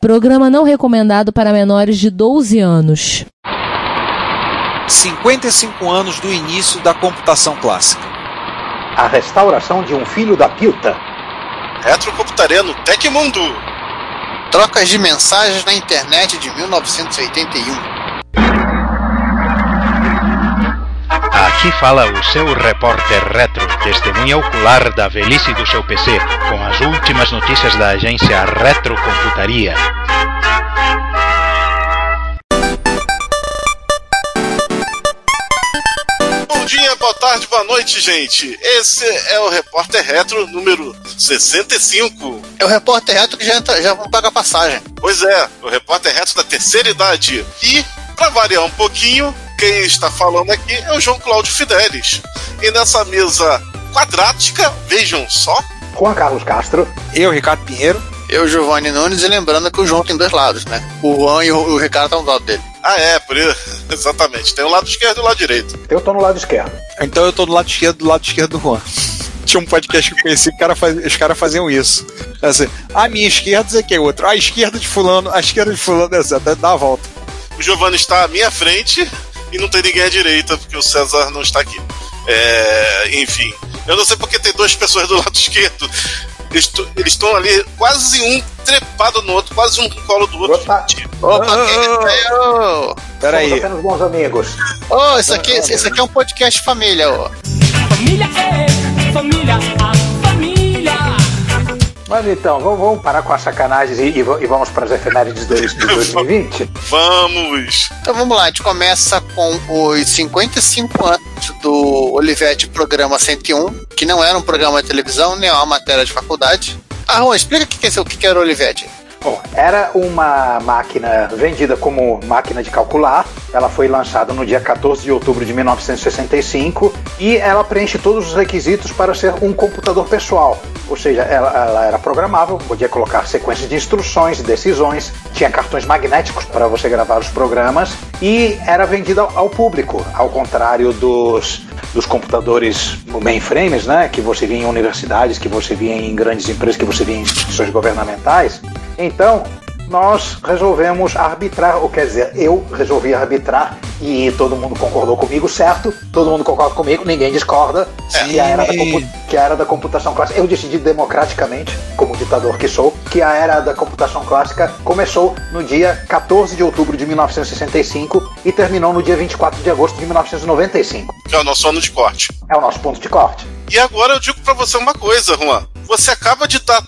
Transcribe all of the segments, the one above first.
Programa não recomendado para menores de 12 anos. 55 anos do início da computação clássica. A restauração de um filho da Pilta. Retrocomputaria no Tecmundo. Trocas de mensagens na internet de 1981. Aqui fala o seu repórter retro, testemunha ocular da velhice do seu PC, com as últimas notícias da agência Retrocomputaria. Bom dia, boa tarde, boa noite, gente. Esse é o Repórter Retro número 65. É o repórter retro que já, entra, já vão pagar passagem. Pois é, o Repórter Retro da terceira idade. E, para variar um pouquinho, quem está falando aqui é o João Cláudio Fidelis. E nessa mesa quadrática, vejam só, Juan Carlos Castro. Eu, Ricardo Pinheiro. Eu, Giovanni Nunes, e lembrando que o João tem dois lados, né? O Juan e o, Ricardo estão do lado dele. Ah, é, por isso. Exatamente. Tem o lado esquerdo e o lado direito. Eu tô no lado esquerdo. Então eu tô do lado esquerdo, do lado esquerdo do Juan. Tinha um podcast que eu conheci, que cara faz- os caras faziam isso. Assim, a minha esquerda dizer que é outro. A esquerda de fulano, a esquerda de fulano, é dá dá a volta. O Giovanni está à minha frente e não tem ninguém à direita, porque o César não está aqui. É, enfim. Eu não sei porque tem duas pessoas do lado esquerdo. Eles estão ali quase um trepado no outro, quase um no colo do outro. Opa. Opa, Ah, quem ah, é? Ô, Pera Somos aí. apenas bons amigos. ô, isso aqui, isso aqui é um podcast família, ô. Família é família, a família. Mas então, vamos, vamos parar com as sacanagens e, e e vamos para as efemérides de, de 2020? Vamos! Então vamos lá, a gente começa com os 55 anos do Olivetti Programa 101, que não era um programa de televisão, nem uma matéria de faculdade. Ah, Juan, explica o que, que, é, o que, que era o Olivetti. Bom, era uma máquina vendida como máquina de calcular. Ela foi lançada no dia 14 de outubro de 1965 e ela preenche todos os requisitos para ser um computador pessoal. Ou seja, ela, ela era programável, podia colocar sequências de instruções decisões, tinha cartões magnéticos para você gravar os programas e era vendida ao público, ao contrário dos, dos computadores mainframes, né, que você via em universidades, que você via em grandes empresas, que você via em instituições governamentais. Então, nós resolvemos arbitrar, ou quer dizer, eu resolvi arbitrar e todo mundo concordou comigo, certo? Todo mundo concorda comigo, ninguém discorda. Que, a era da que a era da computação clássica, eu decidi democraticamente, como ditador que sou, que a era da computação clássica começou no dia 14 de outubro de 1965 e terminou no dia 24 de agosto de 1995. Que é o nosso ano de corte. É o nosso ponto de corte. E agora eu digo pra você uma coisa, Juan. Você acaba de dar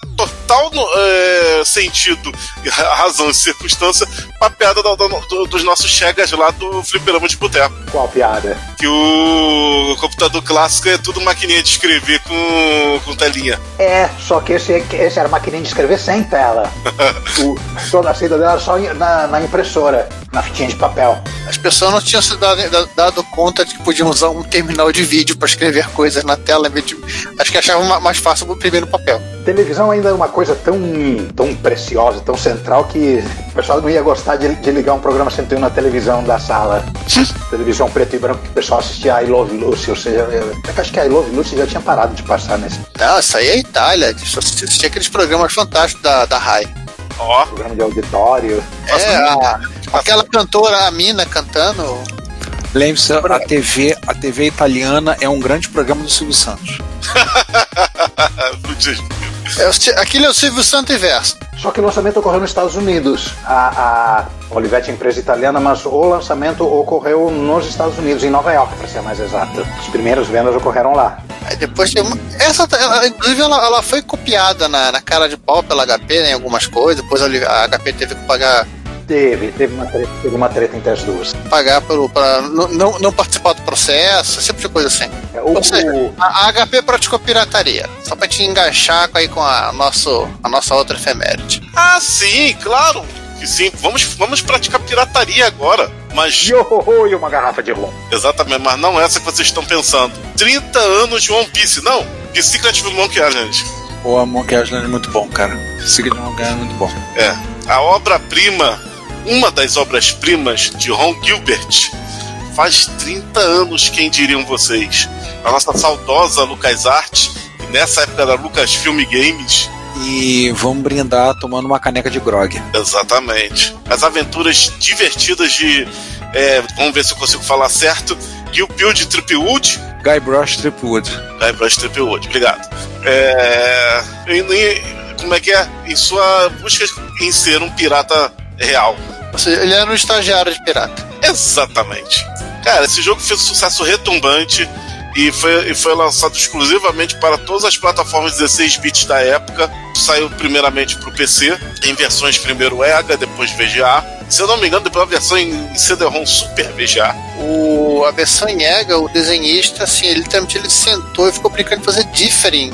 total é, sentido, ra- razão e circunstância pra piada da- da- do- dos nossos chegas lá do Fliperama de Boteco. Qual piada? Que o computador clássico é tudo maquininha de escrever com, com telinha. É, só que esse, esse era maquininha de escrever sem tela. O, toda a saída dela era só na, na impressora, na fitinha de papel. As pessoas não tinham se dado, da- dado conta de que podiam usar um terminal de vídeo para escrever coisas na tela. em vez de- Acho que achavam ma- mais fácil imprimir no papel. Televisão ainda é uma coisa tão, tão preciosa, tão central, que o pessoal não ia gostar de, de ligar um programa 101 na televisão da sala. televisão preto e branco que o pessoal assistia a I Love Lucy, ou seja, eu, eu acho que a I Love Lucy já tinha parado de passar nesse Não, isso aí é Itália. Só assistia aqueles programas fantásticos da, da RAI. Ó, programa de auditório. É, a- aquela cantora, a mina, cantando. Lembre-se, a TV, a TV italiana é um grande programa do Silvio Santos. É, o Si- aquele é o Silvio Santo Inverso. Só que o lançamento ocorreu nos Estados Unidos. A, a Olivetti é empresa italiana, mas o lançamento ocorreu nos Estados Unidos, em Nova York, para ser mais exato. As primeiras vendas ocorreram lá. Aí depois tem uma. Essa, ela, inclusive, ela, ela foi copiada na, na cara de pau pela HP né, em algumas coisas. Depois a, a HP teve que pagar, Teve, teve uma treta, teve uma treta entre as duas. pagar pelo, pra não, não, participar do processo, esse tipo coisa assim. É, O, Ou seja, o- a, a HP praticou pirataria. Só pra te enganchar com- aí com a, nosso, a nossa outra efeméride. Ah, sim, claro. Que sim, vamos, vamos praticar pirataria agora. Mas. Yo, e uma garrafa de rum. Exatamente, mas não essa que vocês estão pensando. 30 anos de One Piece, não. De Secret of Monkey Island. O Monkey Island é muito bom, cara. Secret of Monkey Island é muito bom. É. A obra-prima, uma das obras-primas de Ron Gilbert, faz 30 anos, quem diriam vocês? A nossa saudosa LucasArts, e nessa época da Lucasfilm Games, e vamos brindar tomando uma caneca de grog. Exatamente. As aventuras divertidas de. é, vamos ver se eu consigo falar certo. Gil Bill de Tripwood. Guy Brush Tripwood. Guy Brush Tripwood, obrigado. É, em- em- como é que é? Em sua busca em ser um pirata real. Ou seja, ele era um estagiário de pirata. Exatamente. Cara, esse jogo fez um sucesso retumbante e foi, e foi lançado exclusivamente para todas as plataformas 16 bits da época. Saiu primeiramente para o PC, em versões primeiro EGA, depois VGA. Se eu não me engano, depois a versão em CD-ROM Super VGA. O, a versão em EGA, o desenhista, assim, ele literalmente ele sentou e ficou brincando de fazer differing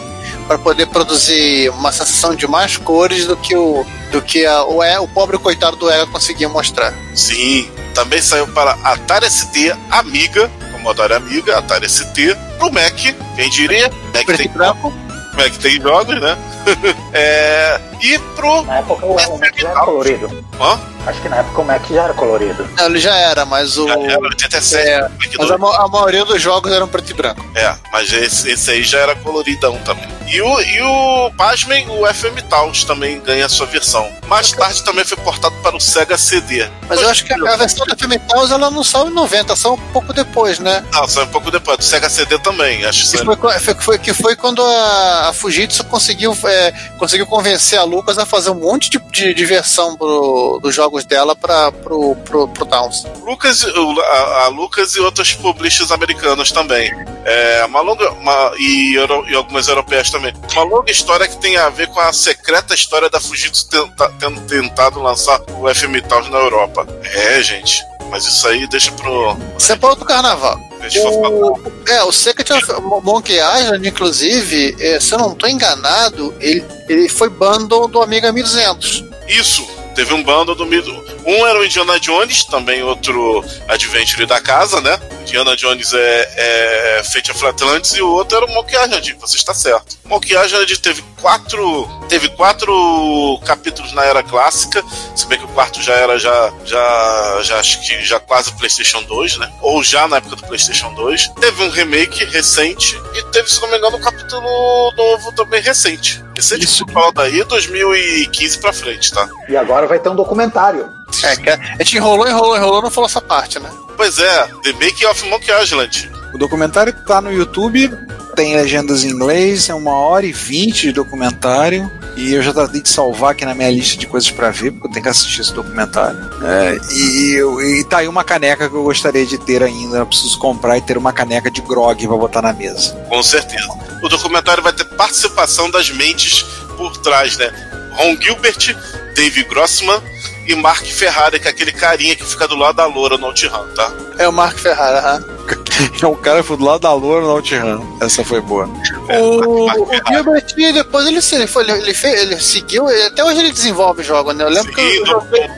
para poder produzir uma sensação de mais cores do que o do que a- o, E- o pobre coitado do EGA conseguia mostrar. Sim, também saiu para Atari ST Amiga, Commodore Amiga, Atari ST, pro Mac, quem diria? Mac Preto tem, branco. Mac tem jogos, né? é, e pro. Na época o, o Mac já era colorido. Hã? Acho que na época o Mac já era colorido. Não, ele já era, mas o. Já era 87, É, Mac mas a, ma- a maioria dos jogos eram preto e branco. É, mas esse, esse aí já era coloridão também. E o, e o pasmem, o FM Taos também ganha a sua versão. Mais tarde também foi portado para o Sega CD. Mas eu acho que a, a versão da Film Towns, ela não saiu em 90, saiu um pouco depois, né? Não, saiu um pouco depois, do Sega CD também. Acho que foi, foi- foi- que foi quando a, a Fujitsu conseguiu, é, conseguiu convencer a Lucas a fazer um monte de, de, de versão pro- dos jogos dela para pro, pro, pro Towns. Lucas, a, a Lucas e outros publishers americanos também. É, uma longa, uma, e, euro- e algumas europeias também. Uma longa história que tem a ver com a secreta história da Fujitsu tenta- tendo tentado lançar o FM Taos na Europa. É, gente. Mas isso aí deixa pro. Isso é para outro carnaval. O, é, o Secret of Monkey Island, inclusive, é, se eu não estou enganado, ele, ele foi bundle do Amiga 1200. Isso, teve um bando do Mido. Um era o Indiana Jones, também outro Adventure da casa, né? Indiana Jones é, é Fate of Atlantis e o outro era o Monkey você está certo. Monkey Island teve quatro, teve quatro capítulos na era clássica, se bem que o quarto já era já, já, já acho que já quase PlayStation 2, né? Ou já na época do PlayStation 2. Teve um remake recente e teve, se não me engano, um capítulo novo também recente. Recente, Isso. Isso. fala daí 2015 pra frente, tá? E agora vai ter um documentário. É, que a a gente enrolou, enrolou, enrolou, não falou essa parte, né? Pois é, The Making of Monkey Island. O documentário tá no YouTube, tem legendas em inglês, é uma hora e vinte de documentário. E eu já tratei de salvar aqui na minha lista de coisas pra ver, porque eu tenho que assistir esse documentário. É, e, eu- e tá aí uma caneca que eu gostaria de ter ainda. Eu preciso comprar e ter uma caneca de grog pra botar na mesa. Com certeza. O documentário vai ter participação das mentes por trás, né? Ron Gilbert, Dave Grossman e Mark Ferrari, que é aquele carinha que fica do lado da loura no OutRun, tá? É o Mark Ferrara. aham. É um cara que foi do lado da loura no OutRun. Essa foi boa. É, O, Mark o Ferrari. Gilbert, depois ele, ele, foi, ele, ele, fez, ele seguiu, até hoje ele desenvolve jogos, né? Eu lembro que eu, joguei,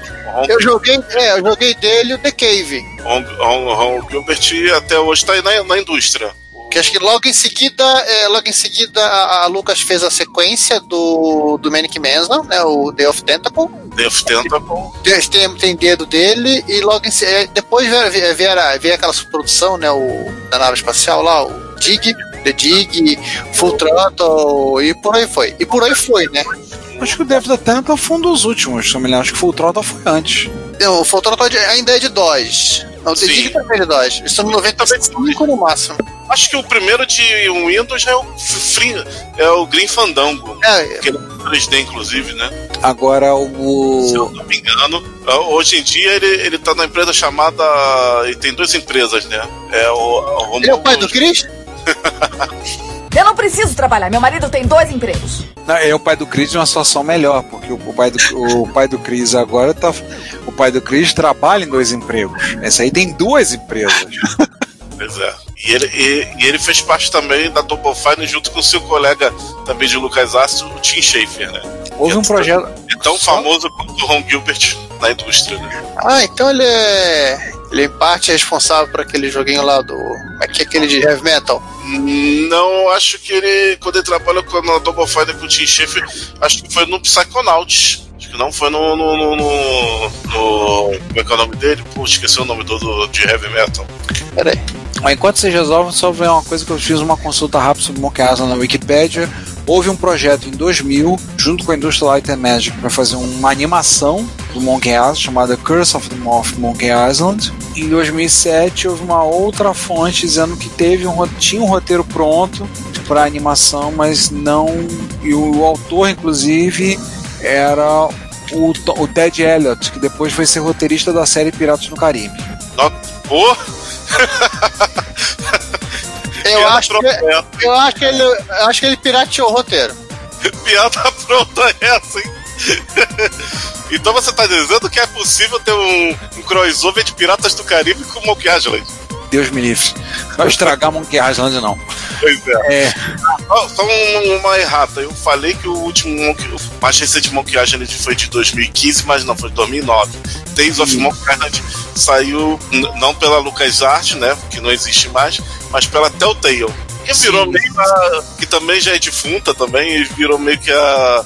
eu joguei, é, eu joguei dele o The Cave. Ron Gilbert até hoje tá aí na, na indústria. Que acho que logo em seguida, é, logo em seguida a, a Lucas fez a sequência do, do Manic Mansion, né? O Day of Tentacle. Death Tentacle. Tem, tem, tem dedo dele e logo em seguida. Depois veio, veio, veio, veio aquela produção, né? O, da nave espacial lá, o Dig, The Dig, Full Throttle e por aí foi. E por aí foi, né? Acho que o Death Temple foi um dos últimos, se eu me lembro. Acho que Full Throttle foi antes. Não, O Full Throttle é de- ainda é de DOS. Não, o The Sim. É de DOS. Isso no 95 no máximo. Acho que o primeiro de Windows é o, Free, é o Green Fandango. É, Que é 3D, inclusive, né? Agora Se eu o. não me engano. Ah, Hoje em dia ele, ele tá na empresa chamada. Ele tem duas empresas, né? É o, o ele é o pai do Chris? Eu não preciso trabalhar, meu marido tem dois empregos. Não, é o pai do Chris em uma situação melhor, porque o, o pai do, o pai do Chris agora tá. O pai do Chris trabalha em dois empregos. Esse aí tem duas empresas. Pois é. E ele, e, e ele fez parte também da Double Fine junto com seu colega também de Lucas Astro, o Tim Schafer, né? Houve um projeto. É tão famoso quanto o Ron Gilbert na indústria, né? Ah, então ele é. Ele em parte é responsável por aquele joguinho lá do. É que é aquele de heavy metal? Não, acho que ele, quando ele trabalha com na Double Fine com o Tim Schafer, acho que foi no Psychonauts. Acho que não foi no. no, no, no- no- como é que é o nome dele? Pô, esqueci o nome do, do- de heavy metal. Peraí. Mas enquanto vocês resolvem, só ver uma coisa que eu fiz uma consulta rápida sobre Monkey Island na Wikipedia. Houve um projeto em 2000, junto com a Industrial Light and Magic, para fazer uma animação do Monkey Island chamada Curse of the Moth Monkey Island. Em 2007 houve uma outra fonte dizendo que teve um, tinha um roteiro pronto para animação, mas não e o autor inclusive era o, o Ted Elliott, que depois foi ser roteirista da série Piratas no Caribe. Nó- Pô, Eu acho, que, eu, acho que ele, eu acho que ele pirateou o roteiro. piada pronta essa, hein? então você tá dizendo que é possível ter um, um crossover de Piratas do Caribe com Monkey Island? Deus me livre. Não vai estragar Monkey Island, não. Pois é. É, Só, só um- uma errata. Eu falei que o último Monkey, o mais recente Monkey Island foi de 2015, mas não, foi de 2009. Days of Monkey Island saiu não pela LucasArts, né, que não existe mais, mas pela Telltale. Que virou Sim. meio a, que também já é defunta também, e virou meio que a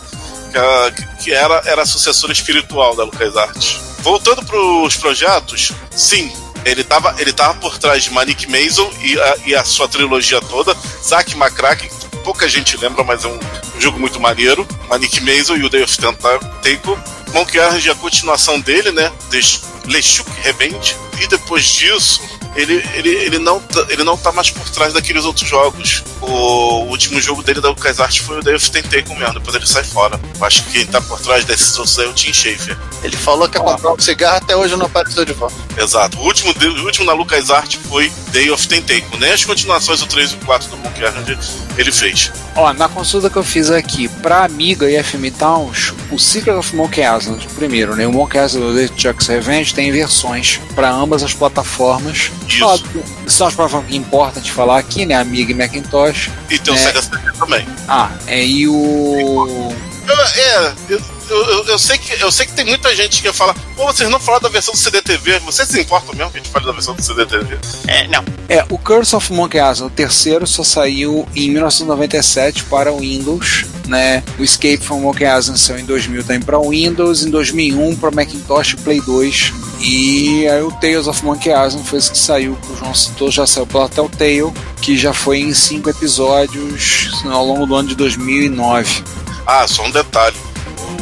que, a- que era, era a sucessora espiritual da LucasArts. Voltando para os projetos, sim, ele estava ele tava por trás de Manic Mason e a, e a sua trilogia toda, Zack McCracken, pouca gente lembra, mas é um, jogo muito maneiro, Manic Mason e o Day of Tentacle. Monkey Island é a continuação dele, né? de LeChuck Revenge. E depois disso, ele, ele, ele, não, tá- ele não tá mais por trás daqueles outros jogos. O último jogo dele da LucasArts foi o Day of Tentacle mesmo, depois ele sai fora. Eu acho que quem tá por trás desses outros aí é o Tim Schafer. Ele falou que ia comprar um cigarro até hoje não apareceu de volta. Exato. O último, o último na LucasArts foi Day of Tentacle. Nem as continuações, o 3 e o 4 do Monkey Island, ele fez. Ó, na consulta que eu fiz aqui, pra Amiga e FM Towns, o Secret of Monkey Island, primeiro, né? O Monkey Island e Chuck's Revenge tem versões para ambas as plataformas. Isso. Do- São as plataformas que importa de falar aqui, né? Amiga e Macintosh. E tem o É. Sega CD também. Ah, é, e o. Eu- É, eu, eu, eu- sei que, eu sei que tem muita gente que fala, pô, vocês não falaram da versão do CDTV, vocês se importam mesmo que a gente fale da versão do CDTV? É, não. É, o Curse of Monkey Island, o terceiro, só saiu em 1997 para o Windows, né? O Escape from Monkey Island saiu em 2000 também para Windows, em 2001 para Macintosh e Play 2. E aí o Tales of Monkey Island foi esse que saiu, que o João citou, já saiu pela Telltale, que já foi em cinco episódios ao longo do ano de 2009. Ah, só um detalhe.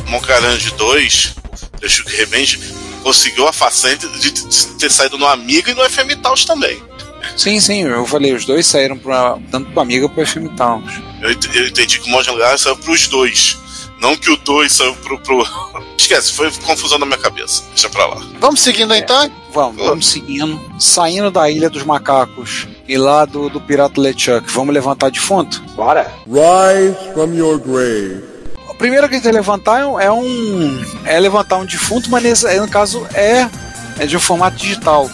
O Island 2, The Shook Revenge, conseguiu a façanha de ter saído no Amiga e no FM Taos também. Sim, sim, eu falei, os dois saíram pra, tanto para Amiga quanto para FM Towns. Eu, eu entendi que o Island saiu pros dois. Não que o 2 saiu pro, pro. Esquece, foi confusão na minha cabeça. Deixa pra lá. Vamos seguindo então? Vamos, vamos seguindo. Saindo da Ilha dos Macacos e lá do, do Pirata LeChuck, vamos levantar defunto? Bora. Rise from your grave. O primeiro que a gente levantar é um- é um. É levantar um defunto, mas nesse, no caso é, é de um formato digital.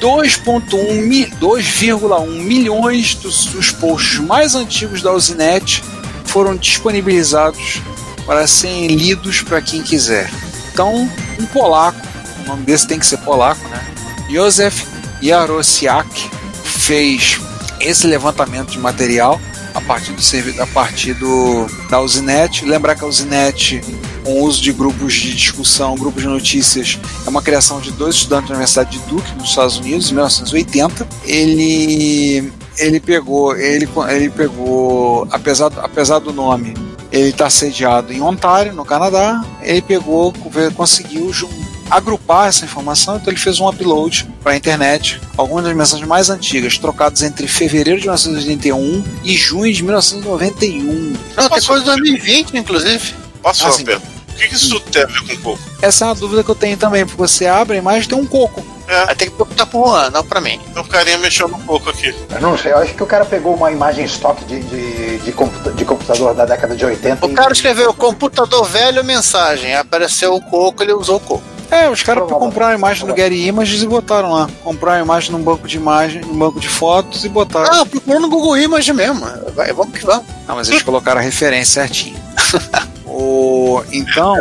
2.1 mi- 2,1 milhões dos, dos posts mais antigos da Usinet foram disponibilizados para serem lidos para quem quiser. Então, um polaco, o nome desse tem que ser polaco, né? Józef Jarosiak fez esse levantamento de material a partir do a partir do da Usinet. Lembrar que a Usinet, com o uso de grupos de discussão, grupos de notícias, é uma criação de dois estudantes da Universidade de Duke, nos Estados Unidos, em 1980. Ele ele pegou ele ele pegou apesar apesar do nome ele está sediado em Ontário, no Canadá. Ele pegou, conseguiu jun- agrupar essa informação, então ele fez um upload para a internet. Algumas das mensagens mais antigas, trocadas entre fevereiro de 1981 e junho de 1991. Não, tem Posso- coisa de 2020, inclusive. Posso Ah, falar sim. uma pergunta? O que, que isso tem a ver com o coco? Essa é uma dúvida que eu tenho também, porque você abre a imagem e tem um coco. Aí tem que perguntar pro Juan, não pra mim. Então o carinha mexeu no coco aqui. Eu não sei, eu acho que o cara pegou uma imagem estoque de, de, de, computa- de computador da década de 80 O e- cara escreveu computador velho mensagem. Apareceu o coco, ele usou o coco. É, os caras compraram a imagem no Getty Images e botaram lá. Compraram a imagem num banco de imagem, num banco de fotos e botaram. Ah, procurou no Google Image mesmo. Vai, vamos que vamos. Não, mas eles colocaram a referência certinho. o, então,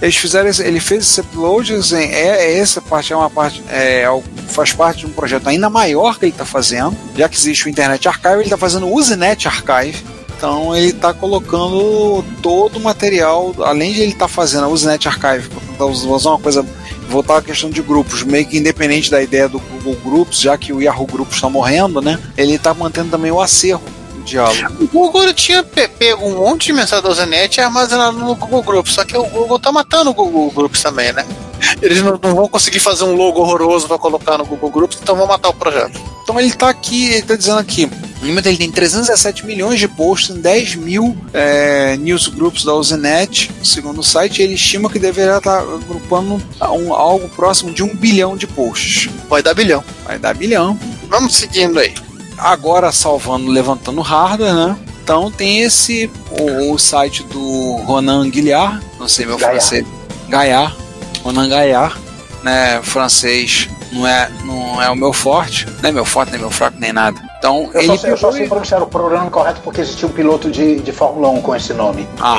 eles fizeram esse, ele fez esse upload, assim, é, é essa parte é uma parte, é, al- faz parte de um projeto ainda maior que ele está fazendo, já que existe o Internet Archive, ele está fazendo o Usenet Archive. Então ele está colocando todo o material, além de ele estar fazendo a Usenet Archive, para usar uma coisa, voltar à questão de grupos, meio que independente da ideia do Google Groups, já que o Yahoo Groups está morrendo, né? Ele está mantendo também o acervo diálogo. O Google tinha pe- pego um monte de mensagem da Usenet e armazenado no Google Groups, só que o Google tá matando o Google Groups também, né? Eles não, não vão conseguir fazer um logo horroroso pra colocar no Google Groups, então vão matar o projeto. Então ele tá aqui, ele tá dizendo aqui. No momento ele tem 317 milhões de posts em 10 mil é, newsgroups da Usenet, segundo o site, ele estima que deverá estar agrupando um- algo próximo de um bilhão de posts. Vai dar bilhão. Vai dar bilhão. Vamos seguindo aí. Agora salvando, levantando hardware, né? Então tem esse, o, o site do Ronan Guilhard, não sei meu Gaillard. francês, Gaillard, Ronan Gaillard, né? Francês não é, não é o meu forte, não é meu forte, nem meu fraco, nem nada. Então Eu, ele só, sei- eu só sei pronunciar o pronome correto porque existia um piloto de, de Fórmula 1 com esse nome. Ah,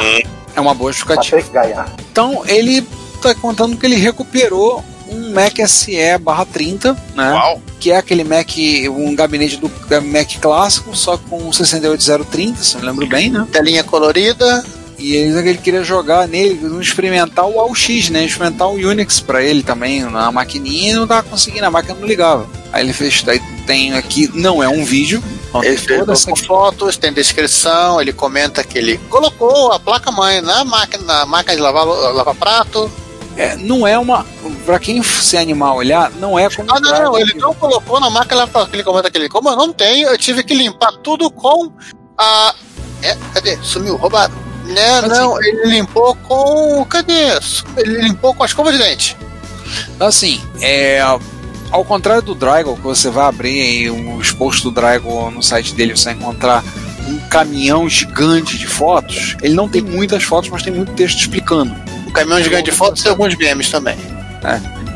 é uma boa justificativa. Patrick Gaillard. Então ele tá contando que ele recuperou um Mac SE barra 30, né? Uau. Que é aquele Mac, um gabinete do Mac clássico, só com 68030, se eu me lembro bem, né? Telinha colorida. E ele, ele queria jogar nele, experimentar o AUX, né? Experimentar o Unix pra ele também na maquininha e não tava conseguindo, a máquina não ligava. Aí ele fez, daí tem aqui, não é um vídeo, Ele fez com fotos, tem descrição, ele comenta que ele colocou a placa-mãe na máquina, na máquina de lavar, lavar prato. é, não é uma. Pra quem se animar a olhar, não é como. Ah, não, não, ele não colocou na máquina. Ele comenta que ele, como eu não tenho, eu tive que limpar tudo com a. É, cadê? Sumiu, roubado. Né, Mas não, ele limpou com. Cadê? Ele limpou com a escova de dente. Assim, é, ao contrário do Dragon, que você vai abrir aí os posts do Dragon no site dele, você vai encontrar um caminhão gigante de fotos. Ele não tem muitas fotos, mas tem muito texto explicando. O caminhão gigante de fotos e alguns memes também.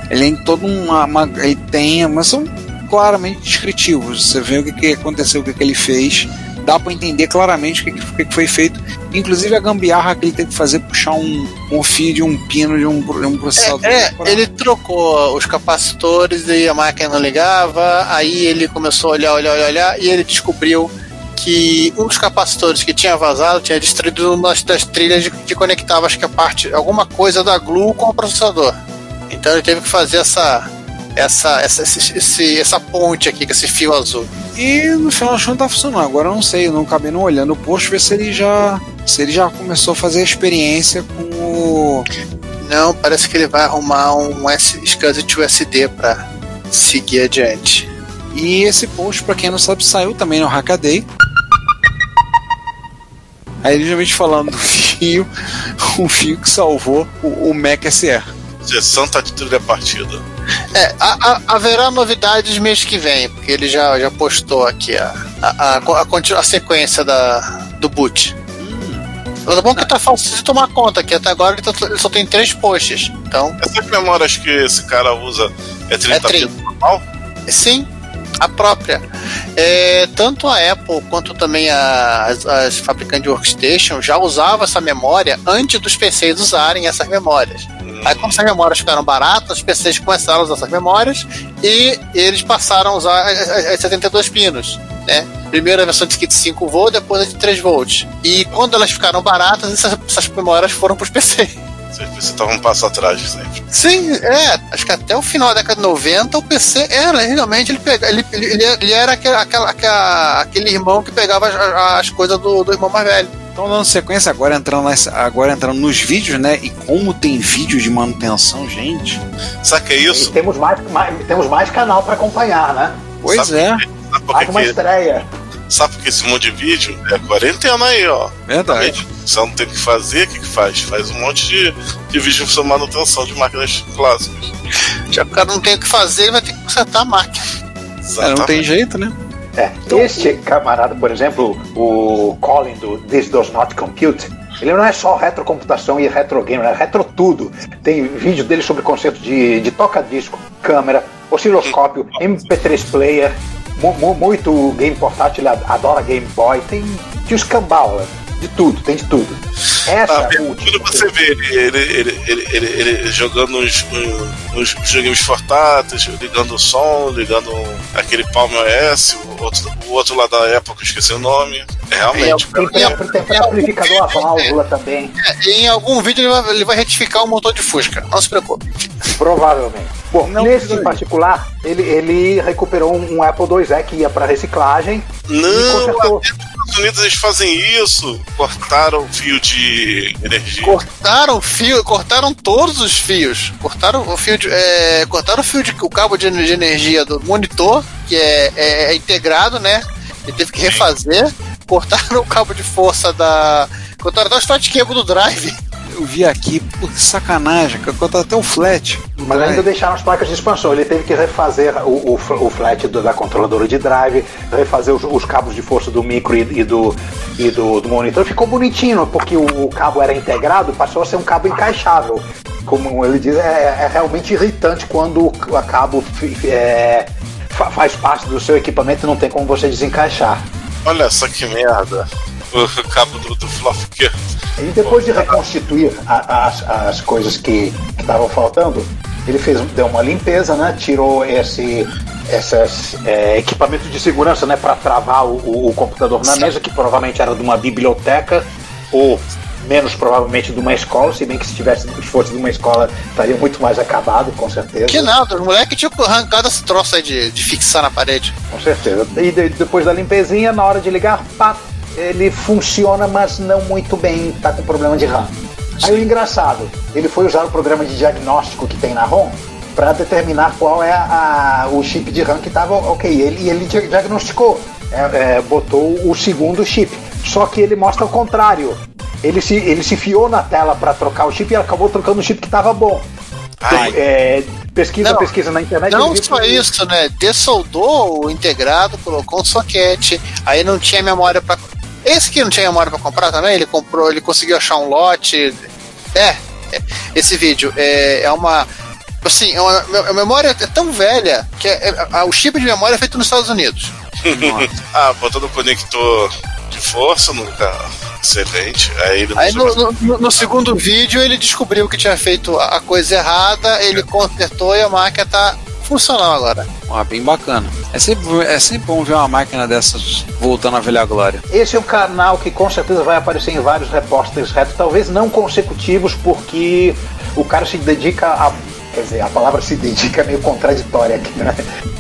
Ele tem todo uma, uma- ele tem, mas são claramente descritivos. Você vê o que, que aconteceu, o que, que ele fez. Dá para entender claramente o que, que- foi feito. Inclusive a gambiarra que ele teve que fazer puxar um, um fio de um pino de um, de um processador. É, pra- ele trocou os capacitores e a máquina não ligava. Aí ele começou a olhar, olhar, olhar, olhar e ele descobriu que um dos capacitores que tinha vazado tinha destruído uma das trilhas que conectava, acho que a parte, alguma coisa da glue com o processador. Então ele teve que fazer essa essa essa, esse- esse- essa ponte aqui com esse fio azul. E no final das contas tá funcionando. Agora eu não sei, eu não acabei não olhando o post ver se ele já. Se ele já começou a fazer a experiência com o. Não, parece que ele vai arrumar um S- SCSI USD para seguir adiante. E esse post, pra quem não sabe, saiu também no Hackaday. Aí justamente falando do fio, o fio que salvou o, o Mac SE. Sessão tá de trilha partida. É, a- a- haverá novidades mês que vem, porque ele já, já postou aqui a, a, a, a, sequência da, do boot. Mas é bom que tá fácil de tomar conta, que até agora ele, tá- ele só tem três posts. Então, Essas memórias que esse cara usa é 30 É 30. bits normal? sim, a própria. É, tanto a Apple quanto também a- as, as fabricantes de workstation já usavam essa memória antes dos PCs usarem essas memórias. Aí, quando essas memórias ficaram baratas, os PCs começaram a usar essas memórias e eles passaram a usar as, as- as 72 pinos. Né? Primeiro a versão de kit 5 volts, depois a de 3 volts. E quando elas ficaram baratas, essas, essas memórias foram para os PCs. Você tava um passo atrás sempre. Sim, é. Acho que até o final da década de 90 o PC era realmente ele pega, ele, ele, ele- era aquele, aquela, aquela- aquele irmão que pegava as, as coisas do, do irmão mais velho. Então, dando sequência, agora entrando, nessa- agora entrando nos vídeos, né? E como tem vídeo de manutenção, gente. Sabe o que é E isso? temos mais, mais- temos mais canal para acompanhar, né? Pois Sabe é, Sabe por Mais que uma que- estreia. Sabe por que esse monte de vídeo é quarentena aí, ó. verdade. Você não tem o que fazer, o que, que faz? Faz um monte de, de vídeo sobre manutenção de máquinas clássicas. Já que o cara não tem o que fazer, ele vai ter que consertar a máquina. É, não tem jeito, né? É, este camarada, por exemplo, o Colin do This Does Not Compute, ele não é só retrocomputação e retro game, é retro tudo. Tem vídeo dele sobre o conceito de, de toca-disco, câmera, osciloscópio, MP3 player, mu- mu- muito game portátil, adora Game Boy, tem os cambau, de tudo, tem de tudo. Essa Ah, é a última. Quando você vê ele, ele, ele, ele, ele, ele jogando uns, uns videogames portáteis, ligando o som, ligando aquele Palm OS, o outro, o outro lá da época, eu esqueci o nome. É realmente. Tem, pré- tem pré-amplificador a válvula também, É, e em algum vídeo ele vai, ele vai retificar o motor de Fusca. Não se preocupe. provavelmente. Bom, Não, nesse não. em particular, ele, ele recuperou um, um Apple IIe que ia para reciclagem e Não, consertou. A Unidos eles fazem isso, cortaram o fio de energia. Cortaram o fio, cortaram todos os fios. Cortaram o fio de. é, cortaram o fio de o cabo de, de energia do monitor, que é, é- é integrado, né? Ele teve que refazer. Cortaram o cabo de força da. Cortaram até o start cable do drive. Eu vi aqui, que sacanagem, que cortaram até o flat. Mas ainda deixaram as placas de expansão. Ele teve que refazer o, o, o flat do- da controladora de drive, refazer os, os cabos de força do micro e, e do, e do, do monitor. Ficou bonitinho, porque o, o cabo era integrado, passou a ser um cabo encaixável. Como ele diz, é, é realmente irritante quando o cabo é, fa- faz parte do seu equipamento e não tem como você desencaixar. Olha só que merda. O cabo do, do. E depois de reconstituir a- as, as coisas que estavam faltando, ele fez, deu uma limpeza, né? Tirou esse esses é, equipamentos de segurança, né, para travar o, o- o computador na mesa, que provavelmente era de uma biblioteca ou menos provavelmente de uma escola, se bem que se tivesse se fosse de uma escola estaria muito mais acabado, com certeza. Que nada, os moleques tinham arrancado esse troço aí de, de fixar na parede. Com certeza. E de- depois da limpezinha, na hora de ligar, pá, ele funciona, mas não muito bem, tá com problema de RAM. Aí o engraçado, ele foi usar o programa de diagnóstico que tem na ROM para determinar qual é a- o chip de RAM que estava ok. Ele, e ele dia- diagnosticou, é, é, botou o segundo chip. Só que ele mostra o contrário. Ele se, ele se fiou na tela para trocar o chip e acabou trocando o chip que estava bom. Ai. É, pesquisa, Não, pesquisa na internet. Não ele só que- isso, né? Dessoldou o integrado, colocou um soquete, aí não tinha memória pra. Esse que não tinha memória pra comprar também, ele comprou, ele conseguiu achar um lote. É, é, esse vídeo é, é uma. Assim, é uma, a memória é tão velha que é- é- o chip de memória é feito nos Estados Unidos. ah, botando o conector de força nunca. Excelente. Aí ele Aí no, no- no segundo vídeo ele descobriu que tinha feito a a coisa errada, ele consertou e a máquina tá funcionando agora. Ah, bem bacana. É sempre, é sempre bom ver uma máquina dessas voltando à velha glória. Esse é um canal que com certeza vai aparecer em vários repórteres reto, talvez não consecutivos, porque o cara se dedica a. Quer dizer, a palavra se dedica é meio contraditória aqui, né?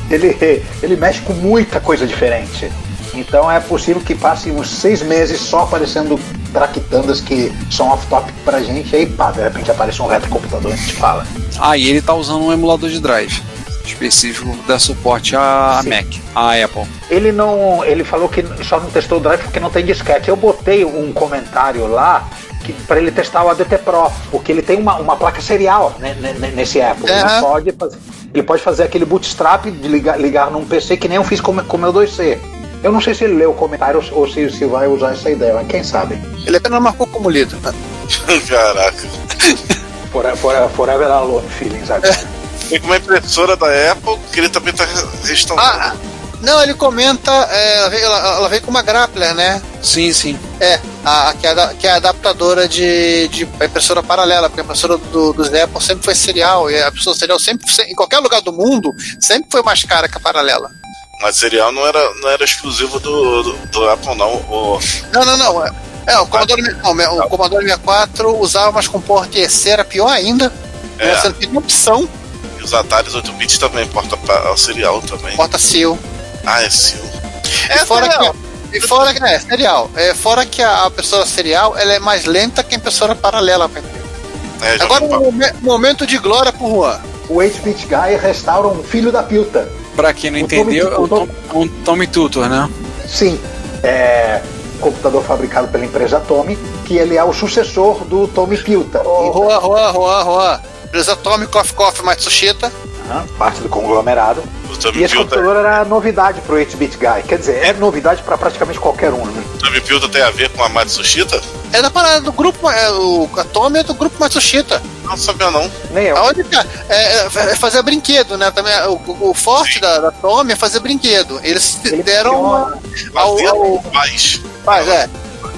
Ele, ele mexe com muita coisa diferente. Então é possível que passe uns seis meses só aparecendo traquitandas que são off-topic pra gente, e aí pá, de repente aparece um reto computador e a gente fala. Ah, e ele tá usando um emulador de drive específico dá suporte a Sim. Mac, a Apple. Ele não. Ele falou que só não testou o drive porque não tem disquete. Eu botei um comentário lá para ele testar o ADT Pro, porque ele tem uma, uma placa serial né, ne- ne- nesse Apple. Ele, Aham. pode fazer, ele pode fazer aquele bootstrap de ligar, ligar num PC que nem eu fiz com, o meu- com o meu 2C. Eu não sei se ele leu o comentário ou, se, se vai usar essa ideia, mas quem sabe. Ele apenas marcou como lido. Caraca. For, for, forever alone, feeling, sabe? Tem uma impressora da Apple que ele também tá restaurando. Ah, não, ele comenta, é, ela, veio, ela- veio com uma grappler, né? Sim, sim. É, a, que, é a, que é a adaptadora de, de impressora paralela, porque a impressora do, dos Apple sempre foi serial, e a impressora serial sempre, se- em qualquer lugar do mundo, sempre foi mais cara que a paralela. Mas serial não era, não era exclusivo do, do, do Apple, não. O, Não, não, não. É, é, o Commodore, não, o Commodore 64 usava, mas com porta EC era pior ainda. É. Né, Você não tinha opção, os Ataris 8 bits também, porta serial também. porta seal. Ah, é sil. E fora que, e fora que é serial. É, fora que a, a impressora serial ela é mais lenta que a impressora paralela. imprimir. É, Agora um momento de glória pro Juan. O 8-bit guy restaura um filho da pilta. Pra quem não O entendeu, Tommy- é um, o Tom- um Tommy Tutor, né? Sim, é computador fabricado pela empresa Tommy, que ele é o sucessor do Tommy Pilta. Ô, Juan, Juan, Juan, Juan. Empresa Tommy, Coffee Coffee, Matsushita. Aham, parte do conglomerado. o E esse computador era novidade pro 8-bit guy. Quer dizer, é novidade para praticamente qualquer um. Né? Tommy Pilta tem a ver com a Matsushita? É da parada do grupo, é, o a Tommy é do grupo Matsushita. Não sabia não. Nem eu. A única é, é, é fazer brinquedo, né? Também, o, o forte da, da Tommy é fazer brinquedo. Eles se Ele deram uma, ao, ao, faz. Mas é.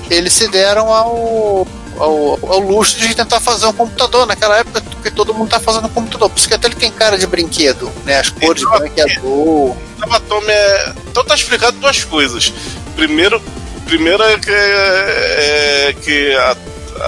Eles se deram ao, ao, ao luxo de tentar fazer um computador naquela época que todo mundo tá fazendo computador. Por isso que até ele tem cara de brinquedo, né? As cores Então, branco e azul. É. Então tá explicado duas coisas. Primeiro, primeiro é que, é que a,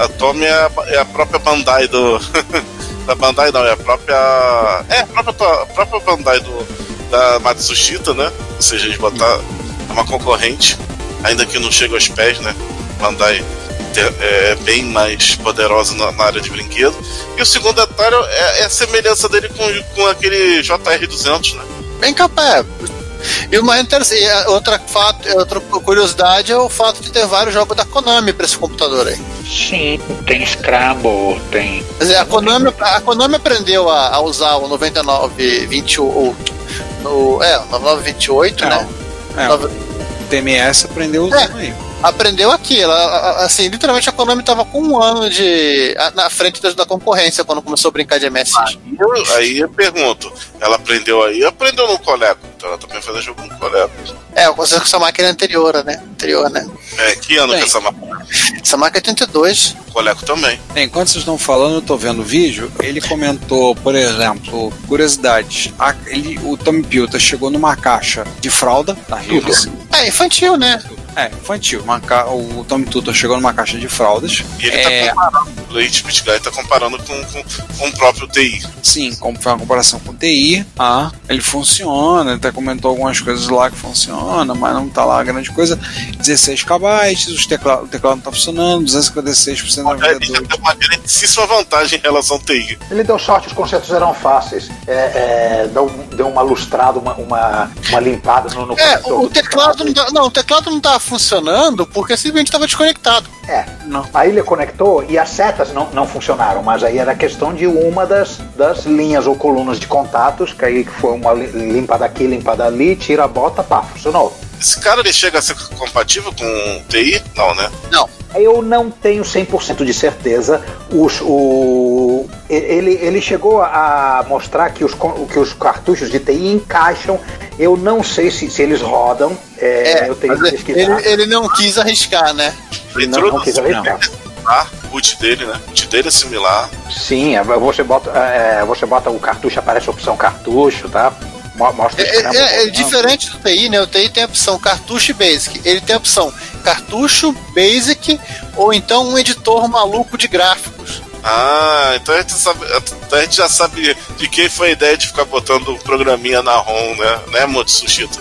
a Tommy é a, é a própria Bandai do. da Bandai não, é a própria. É a própria, a própria Bandai do, da Matsushita, né? Ou seja, eles botaram é uma concorrente. ainda que não chegue aos pés, né? Bandai é bem mais poderosa na, na área de brinquedo. E o segundo detalhe é, é a semelhança dele com, com aquele JR200, né? Bem capaz. E uma outra, fato, outra curiosidade é o fato de ter vários jogos da Konami para esse computador aí. Sim, tem Scramble, tem. Quer dizer, a Konami, a Konami aprendeu a, a usar o 9928. O, é, o 9928, né? É, Nove- o TMS aprendeu usando aí. Aprendeu aqui. Ela, assim, literalmente a Konami tava com um ano de. na frente da, da concorrência quando começou a brincar de MSX. E eu- aí eu pergunto, ela aprendeu aí, aprendeu no Coleco. Então ela também faz jogo no Coleco. É, eu considero que essa máquina é anterior, né? Anterior, né? É, que ano Bem. que essa máquina? Essa máquina é 82. Coleco também. Bem, enquanto vocês estão falando, eu tô vendo o vídeo. Ele comentou, por exemplo, curiosidades. A- ele, o Tommy Pilta chegou numa caixa de fralda na Hills. É, infantil, né? É, infantil. Uma ca- o Tommy Tutor chegou numa caixa de fraldas. E ele É, tá comparando, o Leite Pit Guy tá comparando com, com, com o próprio TI. Sim, como foi uma comparação com o TI, ah, ele funciona, ele até comentou algumas coisas lá que funciona, mas não tá lá a grande coisa. 16 KB, os tecla, o teclado não tá funcionando, 256% da Ele já tem uma grandíssima vantagem em relação ao TI. Ele deu sorte, os concertos eram fáceis. É, é, deu, deu uma lustrada, uma, uma, uma limpada no, no É, conector o, o do teclado não, tá- não, o teclado não tava funcionando porque simplesmente estava desconectado. É. Não. Aí ele conectou e as setas não, não funcionaram, mas aí era questão de uma das, das linhas ou colunas de contatos, que aí foi uma li- limpa daqui, limpa dali, tira a bota, pá, funcionou. Esse cara ele chega a ser compatível com o TI? Não, né? Não. Eu não tenho 100% de certeza. Os, o, ele, ele chegou a mostrar que os, que os cartuchos de TI encaixam. Eu não sei se, se eles rodam. É, eu tenho que pesquisar. ele, ele não quis arriscar, né? Ele não, não quis arriscar. Ah, o boot dele, né? O boot dele é similar. Sim, é, você bota, é, você bota o cartucho, aparece a opção cartucho, tá? Mo- Mostra É, escravo é- é rodando. diferente do TI, né? O TI tem a opção cartucho e basic. Ele tem a opção cartucho, basic ou então um editor maluco de gráficos. Ah, então a gente, sabe, então a gente já sabe de quem foi a ideia de ficar botando o programinha na ROM, né? Né, Motsushita?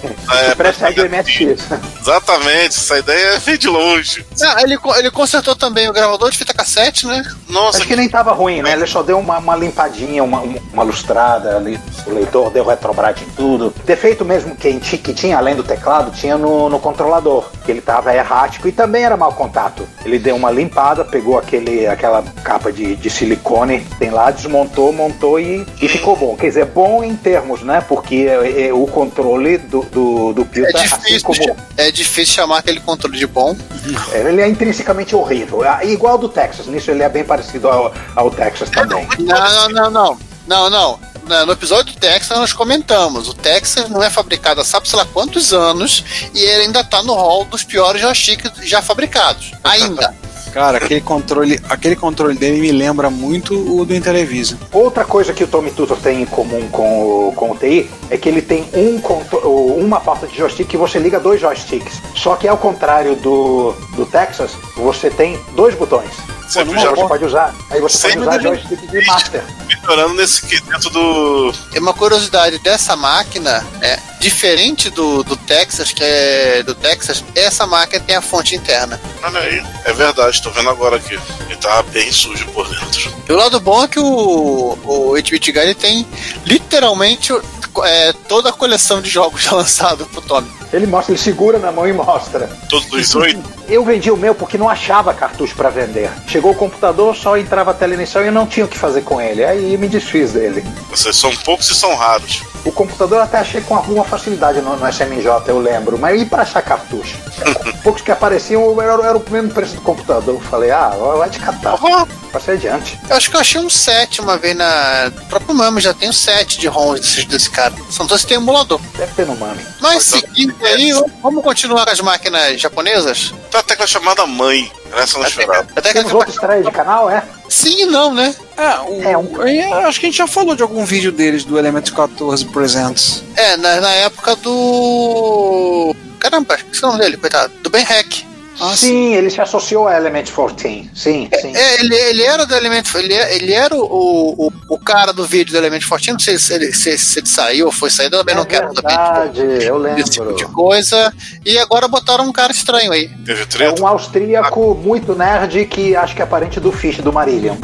Que precede o MSX. Exatamente, essa ideia veio de longe. Ah, ele, ele consertou também o gravador de fita cassete, né? Nossa, Acho que nem tava ruim, né? Ele só deu uma, uma limpadinha, uma, uma lustrada ali. O leitor deu retrobrate em tudo. Defeito mesmo que, que tinha, além do teclado, tinha no, no controlador. Que ele tava errático e também era mau contato. Ele deu uma limpada, pegou aquele, aquela capa de, de silicone, tem lá, desmontou, montou e, e ficou bom. Quer dizer, bom em termos, né? Porque é, é, o controle do, do, do É Pilta, assim difícil, como. é difícil chamar aquele controle de bom. Ele é intrinsecamente horrível. É igual do Texas. Nisso ele é bem parecido ao, ao Texas também. Não, não, não, não. Não, não. No episódio do Texas nós comentamos, o Texas não é fabricado há sabe sei lá quantos anos e ele ainda tá no hall dos piores joysticks já fabricados. Ainda. Cara, aquele controle, aquele controle dele me lembra muito o do Intellivision. Outra coisa que o Tommy Tutor tem em comum com o, com o TI é que ele tem um uma porta de joystick que você liga dois joysticks. Só que ao contrário do, do Texas, você tem dois botões. Você Pô, já- você pode usar. Aí você Sempre pode usar joystick de master. melhorando nesse quesito do. E uma curiosidade dessa máquina é diferente do, do Texas, que é do Texas, essa máquina tem a fonte interna. Olha aí, é verdade, tô vendo agora aqui. Ele tava bem sujo por dentro. E o lado bom é que o, o 8-bit Guy ele tem literalmente é, toda a coleção de jogos já lançado pro Tommy. Ele mostra, ele segura na mão e mostra. Todos os oito. Eu vendi o meu porque não achava cartucho para vender. Chegou o computador, só entrava a tela inicial e eu não tinha o que fazer com ele. Aí me desfiz dele. Vocês são poucos e são raros. O computador eu até achei com alguma facilidade no, no SMJ, eu lembro, mas e para achar cartucho? Poucos que apareciam era, era o mesmo preço do computador. Eu falei, ah, vai te catar. Passei adiante. Eu acho que eu achei um set uma vez na. O próprio Mami já tem um set de ROMs desse, desse cara. São todos que tem emulador. Deve ter no Mami. Mas seguindo aí, vamos continuar com as máquinas japonesas? Tá até com a chamada mãe. Essa eu não esperava. Até que Temos outro estreia de canal, é? Sim e não, né? É, o, É, um- eu acho que a gente já falou de algum vídeo deles do Element 14 Presents. É, na, na época do. Caramba, esqueci o nome dele, coitado. Do Ben Hack. Ah, sim, ele se associou a Element 14. Sim, sim. É, ele, ele era do Element ele, ele era o, o, o cara do vídeo do Element 14, não sei se ele, se, se ele saiu ou foi saído, eu também É não quero também verdade, eu desse tipo lembro. de coisa. E agora botaram um cara estranho aí. Teve É treta? um austríaco muito nerd que acho que é parente do Fish do Marillion.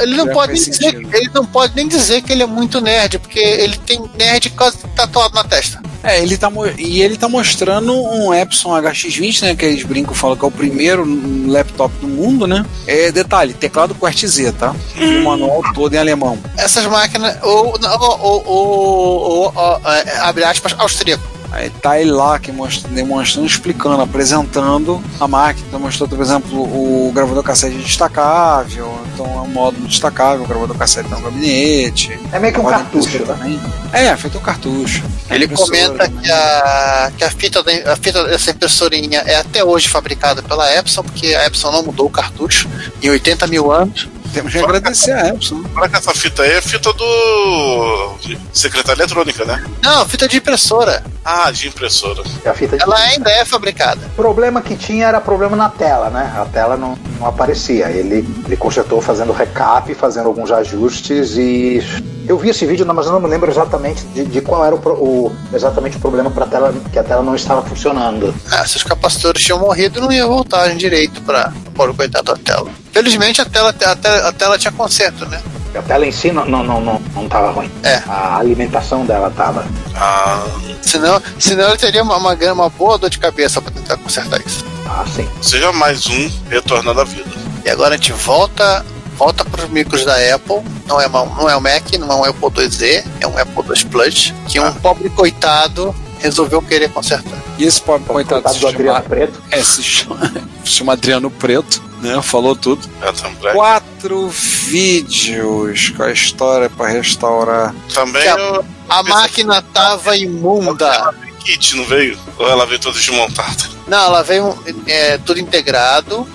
Ele não, pode nem dizer, ele não pode nem dizer que ele é muito nerd, porque ele tem nerd quase tatuado na testa. É, ele tá, e ele tá mostrando um Epson HX20, né? Que eles brincam, falam que é o primeiro laptop do mundo, né? É, detalhe, teclado QWERTY Z, tá? E o manual todo em alemão. Essas máquinas, ou, ou, ou, ou, ou, é, abre aspas, austríaco. Aí tá ele lá que mostra, demonstrando, explicando, apresentando a máquina. Então mostrou, por exemplo, o gravador cassete destacável, então é um módulo destacável, o gravador cassete no gabinete. É meio que um cartucho, né? também. É, feito um cartucho. Ele Impressora comenta também. que a, que a fita, da- a fita dessa impressorinha é até hoje fabricada pela Epson, porque a Epson não mudou o cartucho em 80 mil anos. Temos que agradecer a Epson. Será que essa fita aí é fita do. de secretária eletrônica, né? Não, fita de impressora. Ah, de impressora. É a fita de... Ela ainda é fabricada. O problema que tinha era problema na tela, né? A tela não, não aparecia. Ele, ele consertou fazendo recap, fazendo alguns ajustes e. Eu vi esse vídeo, mas eu não me lembro exatamente de, de qual era o, o- exatamente o problema para tela, que a tela não estava funcionando. Ah, se os capacitores tinham morrido, não ia voltar direito para o coitado da tela. Felizmente a tela, a tela, a tela tinha conserto, né? A tela em si não, não, não, não, não tava ruim. É. A alimentação dela tava. Ah, Senão, senão ele teria uma, uma, uma boa dor de cabeça para tentar consertar isso. Ah, sim. seja mais um retornando à vida. E agora a gente volta volta para os micros da Apple. Não é, uma, não é um Mac, não é um Apple 2Z, é um Apple 2 Plus, que um pobre coitado resolveu querer consertar. E esse pobre coitado Coitado se do Adriano chama, Preto. é, se chama, se chama Adriano Preto, né? Falou tudo. É, também. Quatro vídeos com a história pra restaurar. Também Que a- eu- A máquina tava imunda. ela veio kit, não veio? Ou ela veio toda desmontada? Não, ela veio é, tudo integrado.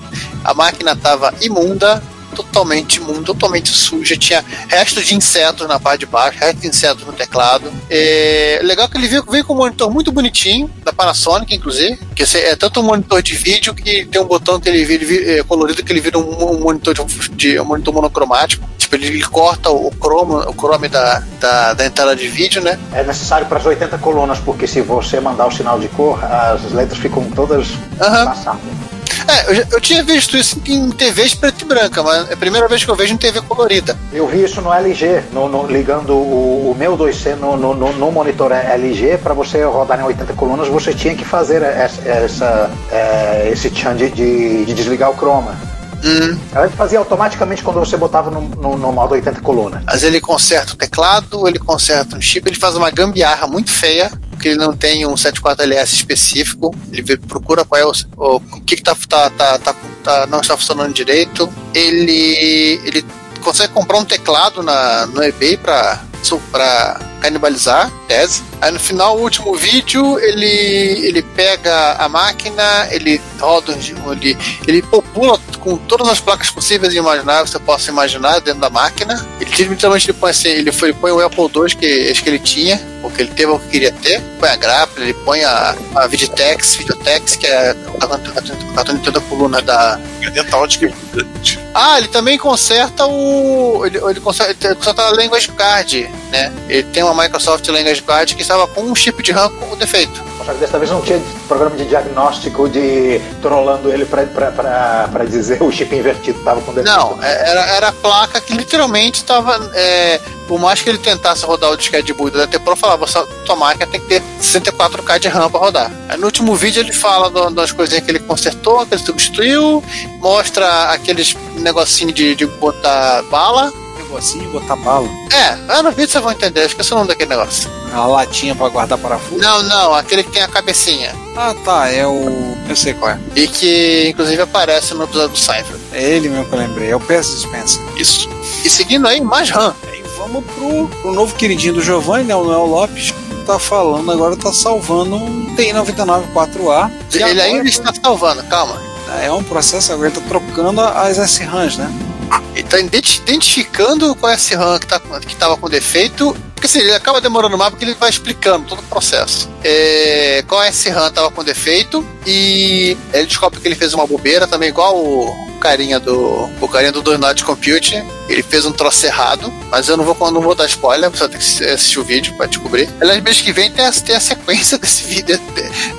A máquina tava imunda, totalmente imunda, totalmente suja. Tinha restos de insetos na parte de baixo, restos de insetos no teclado. É, legal que ele veio, veio com um monitor muito bonitinho, da Panasonic, inclusive. Que é tanto um monitor de vídeo que tem um botão que ele vira, é, colorido que ele vira um, um monitor de, de- um monitor monocromático. Tipo, ele, ele corta o, cromo, o chrome da, da, da entrada de vídeo, né? É necessário para as 80 colunas, porque se você mandar o sinal de cor, as letras ficam todas Aham. passadas. É, eu, eu tinha visto isso em TVs preto e branca, mas é a primeira vez que eu vejo em TV colorida. Eu vi isso no LG, no, no- ligando o, o meu 2C no, no, no- monitor LG, para você rodar em 80 colunas, você tinha que fazer essa, essa, é, esse chan de, de, de desligar o chroma. Hum. Ela fazia automaticamente quando você botava no, no, no modo 80 colunas. Mas ele conserta o teclado, ele conserta um chip, ele faz uma gambiarra muito feia, porque ele não tem um 74LS específico. Ele procura qual é o, o, o que, que tá, tá, tá, tá- tá- não está funcionando direito. Ele, ele consegue comprar um teclado na, no eBay para canibalizar, tese. Aí no final, o último vídeo, ele, ele pega a máquina, ele roda, um- ele, ele popula com todas as placas possíveis e imagináveis que você possa imaginar dentro da máquina. Ele literalmente ele põe, assim, ele, foi, ele põe o Apple II que, acho que ele tinha, porque ele teve o que queria ter, põe a grapple, ele põe a, a Videotex, Videotex, que é o cartão, de toda a coluna da, de ah, ele também conserta o. Ele, ele conserta, ele conserta a Language Card, né? Ele tem uma Microsoft Language Card que estava com um chip de RAM com defeito. Só que dessa vez não tinha programa de diagnóstico de trollando ele para dizer o chip invertido estava com defeito. Não, é- era, era a placa que literalmente estava. É, por mais que ele tentasse rodar o disquete de boot da DT Pro, falava: tua máquina tem que ter 64K de RAM para rodar. Aí no último vídeo ele fala do- das coisinhas que ele consertou, que ele substituiu, mostra aqueles negocinho de, de botar bala. Negocinho, botar bala. É, ah, no vídeo vocês vão entender, esqueci o nome daquele negócio. A latinha pra guardar parafuso. Não, não, aquele que tem a cabecinha. Ah, tá, é o. Eu sei qual é. E que inclusive aparece no episódio do Seinfeld. É ele mesmo que eu lembrei, é o PS Dispenser. Isso. E seguindo aí, mais RAM. Aí vamos pro, pro novo queridinho do Giovanni, né? O Noel Lopes. Tá falando agora, tá salvando um TI-99 4A. que Ele agora ainda está salvando, calma. É um processo, agora ele tá trocando as S-RAMs, né? Ele tá identi- identificando qual é esse RAM que, tá, com defeito. Porque assim, ele acaba demorando mais porque ele vai explicando todo o processo. É, qual é esse RAM tava com defeito e ele descobre que ele fez uma bobeira também, igual o carinha do o carinha do Donut Compute. Ele fez um troço errado, mas eu não vou, não vou dar spoiler, você ter que assistir o vídeo pra descobrir. Aliás, mês que vem tem a, tem a sequência desse vídeo,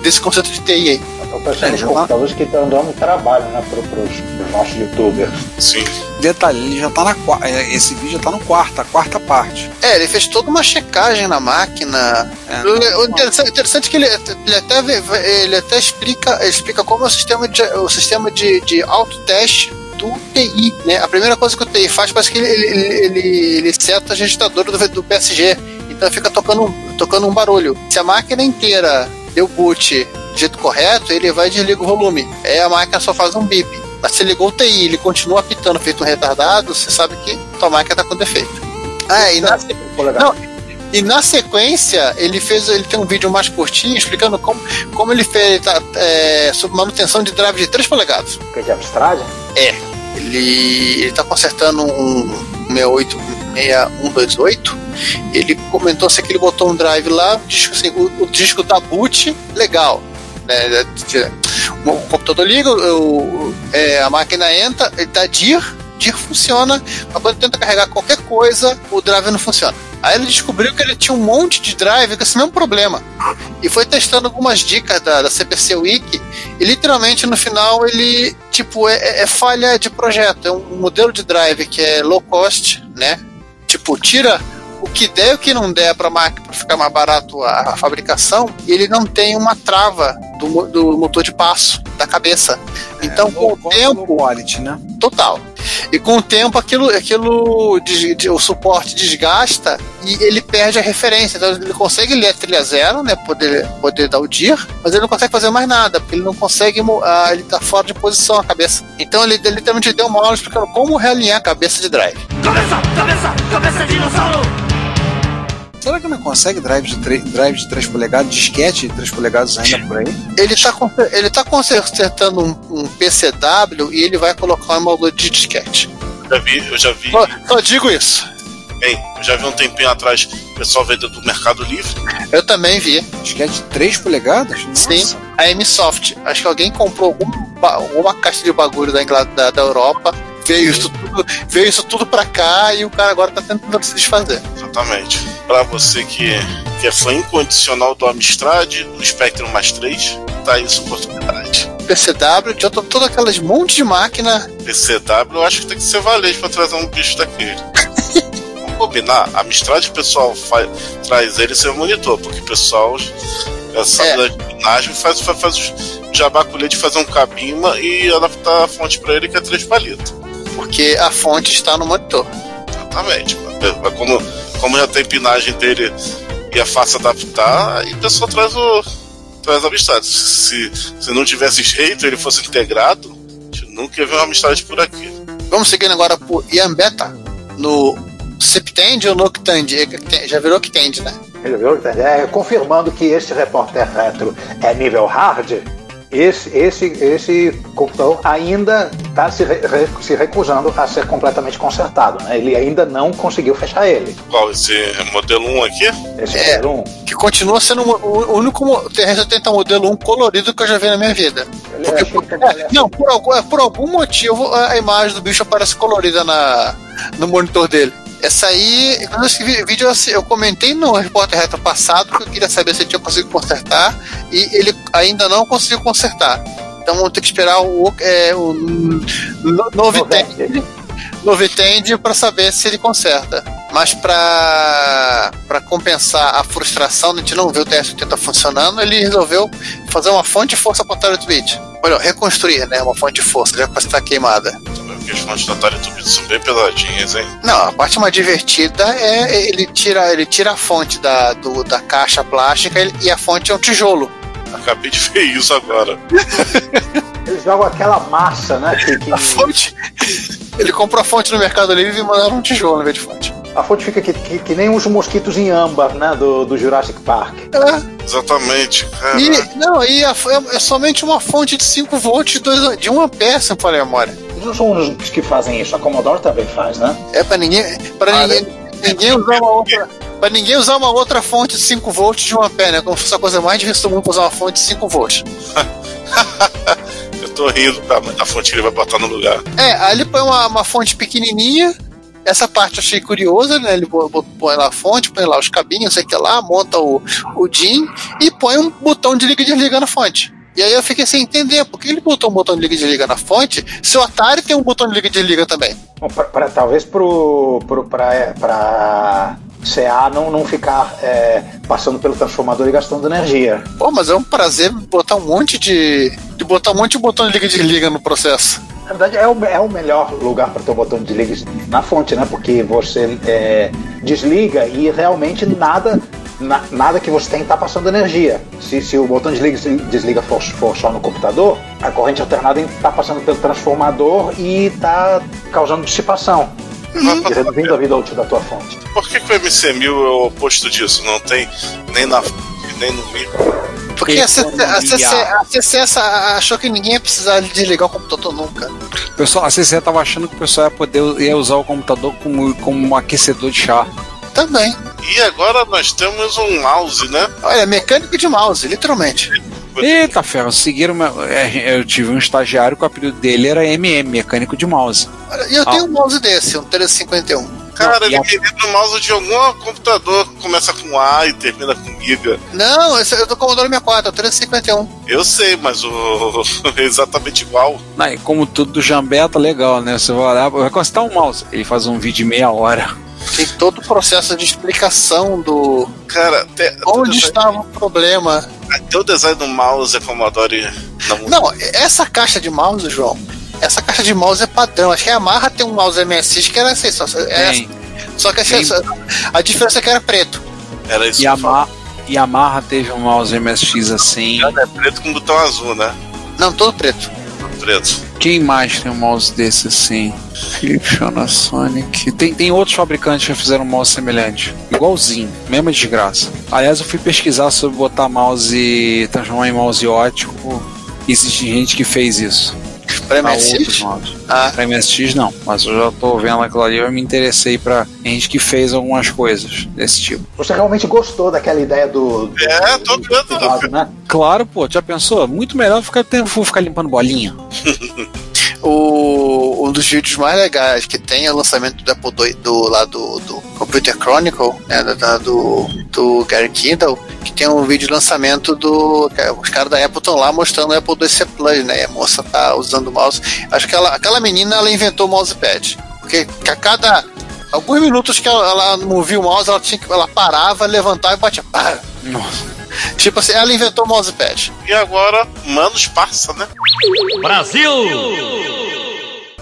desse conceito de TI aí. Então, pensando nos computadores que estão dando trabalho, né, pro, pros, pros nossos youtubers. Sim. Detalhe, ele já tá na é, Esse vídeo já tá no quarto, a quarta parte. É, ele fez toda uma checagem na máquina. É. O, o interessante, interessante é que ele, ele até, ele até explica, ele explica como é o sistema de, o sistema de, de autoteste do TI. Né? A primeira coisa que o TI faz parece que ele, ele, ele, ele, ele seta a registradora do, do PSG. Então fica tocando, tocando um barulho. Se a máquina inteira deu boot do jeito correto, ele vai e desliga o volume. Aí a máquina só faz um bip. Mas se ligou o TI ele continua apitando feito um retardado, você sabe que tua máquina tá com defeito. Ah, e na, não, e na sequência, ele fez. Ele tem um vídeo mais curtinho explicando como, como ele fez tá, é, sobre manutenção de drive de 3 polegadas. Que é de Amstrad? É. Ele, ele tá consertando um 68 6128. Ele comentou se que ele botou um drive lá, o disco, assim, o, o disco da boot, legal. Né? O computador liga, o, é, a máquina entra, ele dá DIR, DIR funciona, mas quando tenta carregar qualquer coisa, o drive não funciona. Aí ele descobriu que ele tinha um monte de drive com esse mesmo problema. E foi testando algumas dicas da, da CPC Wiki. E literalmente no final ele, tipo, é, é- é falha de projeto. É um modelo de drive que é low cost, né? Tipo, tira o que der e o que não der para máquina pra ficar mais barato a, a fabricação, e ele não tem uma trava do, do motor de passo da cabeça. Então, com o tempo, quality, né? total. E com o tempo aquilo, aquilo des- de- o suporte desgasta e ele perde a referência. Então ele consegue ler a trilha zero, né? Poder, poder dar o DIR, mas ele não consegue fazer mais nada, porque ele não consegue. ah, ele tá fora de posição a cabeça. Então ele, ele literalmente deu uma aula explicando como realinhar a cabeça de drive. Cabeça, cabeça, cabeça de dinossauro! Será que não consegue drive de, 3, drive de 3 polegadas, disquete de 3 polegadas ainda por aí? Ele tá, conser- ele tá consertando um, um PCW e ele vai colocar uma emulador de disquete. Já vi, eu já vi. Só, só digo isso. Bem, eu já vi um tempinho atrás o pessoal vendendo do Mercado Livre. Eu também vi. Disquete de 3 polegadas? Nossa. Sim, a M-Soft. Acho que alguém comprou algum, ba- alguma caixa de bagulho da, da, da Europa. Veio isso, tudo, veio isso tudo pra cá e o cara agora tá tentando se desfazer. Exatamente. Pra você que, que é fã incondicional do Amstrad, do Spectrum mais 3, tá aí essa oportunidade. PCW, já tô todas aquelas monte de máquina. PCW, eu acho que tem que ser valente pra trazer um bicho daquele. Vamos combinar, a Amstrad o pessoal faz, traz ele sem monitor, porque o pessoal sabe É. da imagem faz, faz, faz o jabaculê de fazer um cabima e adaptar a fonte pra ele que é 3 palitos. Porque a fonte está no monitor. Exatamente. Mas Como, como já tem pinagem dele e é fácil adaptar, aí o pessoal traz o. traz a amistade. Se, se não tivesse jeito, ele fosse integrado, a gente nunca ia ver uma amistade por aqui. Vamos seguindo agora por Ian Beta no Septend ou Noctand? Já virou Octand, né? Ele viu? É, confirmando que este repórter retro é nível hard, esse, esse, esse computador ainda está se, re- se recusando a ser completamente consertado. Né? Ele ainda não conseguiu fechar ele. Qual? Esse modelo 1 aqui? Esse É. é. um. Que continua sendo o único mo- TR-70 modelo 1 colorido que eu já vi na minha vida. Porque, ele é, tem- não, por algum, é, por algum motivo a a imagem do bicho aparece colorida na, no monitor dele. Essa aí, quando eu escrevi vídeo, eu, comentei no repórter retro passado que eu queria saber se ele tinha conseguido consertar e ele ainda não conseguiu consertar. Então vamos ter que esperar o, é, o no- Novitend Novitend para saber se ele conserta. Mas para compensar a frustração de não ver o TS-80 funcionando, ele resolveu fazer uma fonte de força para o Tarot Bit. Olha, reconstruir, né? Uma fonte de força, já que está queimada. Porque as fontes da Atari Tubido são bem pesadinhas, hein? Não, a parte mais divertida é ele tira, ele tira a fonte da, do- da caixa plástica e- a fonte é um tijolo. Acabei de ver isso agora. Eles jogam aquela massa, né? Que, que A fonte. Ele comprou a fonte no Mercado Livre e mandaram um tijolo em vez de fonte. a fonte fica que, que, que nem os mosquitos em âmbar, né? Do, do Jurassic Park. É, Exatamente. Cara. E, não, e a- é, é somente uma fonte de 5 volts de, dois- de 1 ampere, se não falei a memória. Eles são os que fazem isso. A Commodore também faz, né? É pra ninguém. Pra ninguém, ninguém usar uma outra. Pra ninguém usar uma outra fonte de 5 volts de uma pé, né? Como se fosse a coisa mais difícil do mundo pra usar uma fonte de 5 volts. Eu tô rindo da, da fonte que ele vai botar no lugar. É, aí ele põe uma, uma fonte pequenininha. Essa parte eu achei curiosa, né? Ele põe lá a fonte, põe lá os cabinhos, sei que lá, monta o, o DIN e põe um botão de liga e desliga na fonte. E aí eu fiquei sem entender, por que ele botou um botão de liga e desliga na fonte se o Atari tem um botão de liga e desliga também? Bom, pra- pra- talvez pro, pro, pra, pra CA não, não ficar é, passando pelo transformador e gastando energia. Pô, mas é um prazer botar um monte de. de botar um monte de botão de liga e desliga no processo. Na verdade, é o, é o melhor lugar para ter o botão de liga na fonte, né? Porque você é, desliga e realmente nada, na- nada que você tem está passando energia. Se, se o botão de liga e desliga for, for só no computador, a corrente alternada está passando pelo transformador e está causando dissipação. E reduzindo a vida útil da tua fonte. Por que, que o MC1000 é o oposto disso? Não tem nem na fonte, nem no micro. Porque a, CC, a, CC, a CCS achou que ninguém ia precisar desligar o computador nunca. Pessoal, a CC tava achando que o pessoal ia poder ia usar o computador como, como um aquecedor de chá. Também. E agora nós temos um mouse, né? Olha, mecânico de mouse, literalmente. Eita ferro, seguiram. meu- é, Eu tive um estagiário que o apelido dele era MM, mecânico de mouse. E eu tenho um mouse desse, um 1351. Cara, Não, ele a- queria no mouse de algum computador que começa com A e termina com Giga. Não, esse é do Commodore 64, é o 1351. Eu sei, mas o é exatamente igual. Não, e como tudo do Jambé tá legal, né? Você vai olhar, vai constar um mouse. Ele faz um vídeo de meia hora. Tem todo o processo de explicação do. Cara, até, Onde até, estava o problema. até o design do mouse é Commodore. Não, Não, essa caixa de mouse, João, essa caixa de mouse é padrão. Acho que a Yamaha tem um mouse MSX que era assim, só, é, Tem. só que essa- a diferença é que era preto. era isso eu Yamaha, Yamaha teve um mouse MSX assim. É preto com botão azul, né? Não, todo preto. Preto. Quem mais tem um mouse desse assim? Philips, Panasonic. Tem, tem outros fabricantes que fizeram um mouse semelhante. Igualzinho, mesma desgraça. Aliás, eu fui pesquisar sobre botar mouse, transformar em mouse ótico. Existe gente que fez isso. Pra MSX? Ah, Pra MSX não, mas eu já tô vendo aquilo ali, eu me interessei pra gente que fez algumas coisas desse tipo. Você realmente gostou daquela ideia do. do É, tô vendo. né? Claro, pô, já pensou? Muito melhor ficar, ficar limpando bolinha. o, um dos vídeos mais legais que tem é o lançamento do Apple II, do, lá do, do Computer Chronicle, né, da- do, do Gary Kindle, que tem um vídeo de lançamento do. Os caras da Apple estão lá mostrando o Apple IIc Plus, né? E a moça tá usando o mouse. Acho que ela, aquela menina ela inventou o mousepad. Porque a cada. Alguns minutos que ela, ela movia o mouse, ela, tinha ela parava, levantava e batia. Pá! Nossa. Tipo assim, ela inventou o mousepad. E agora, Manos passa, né? Brasil!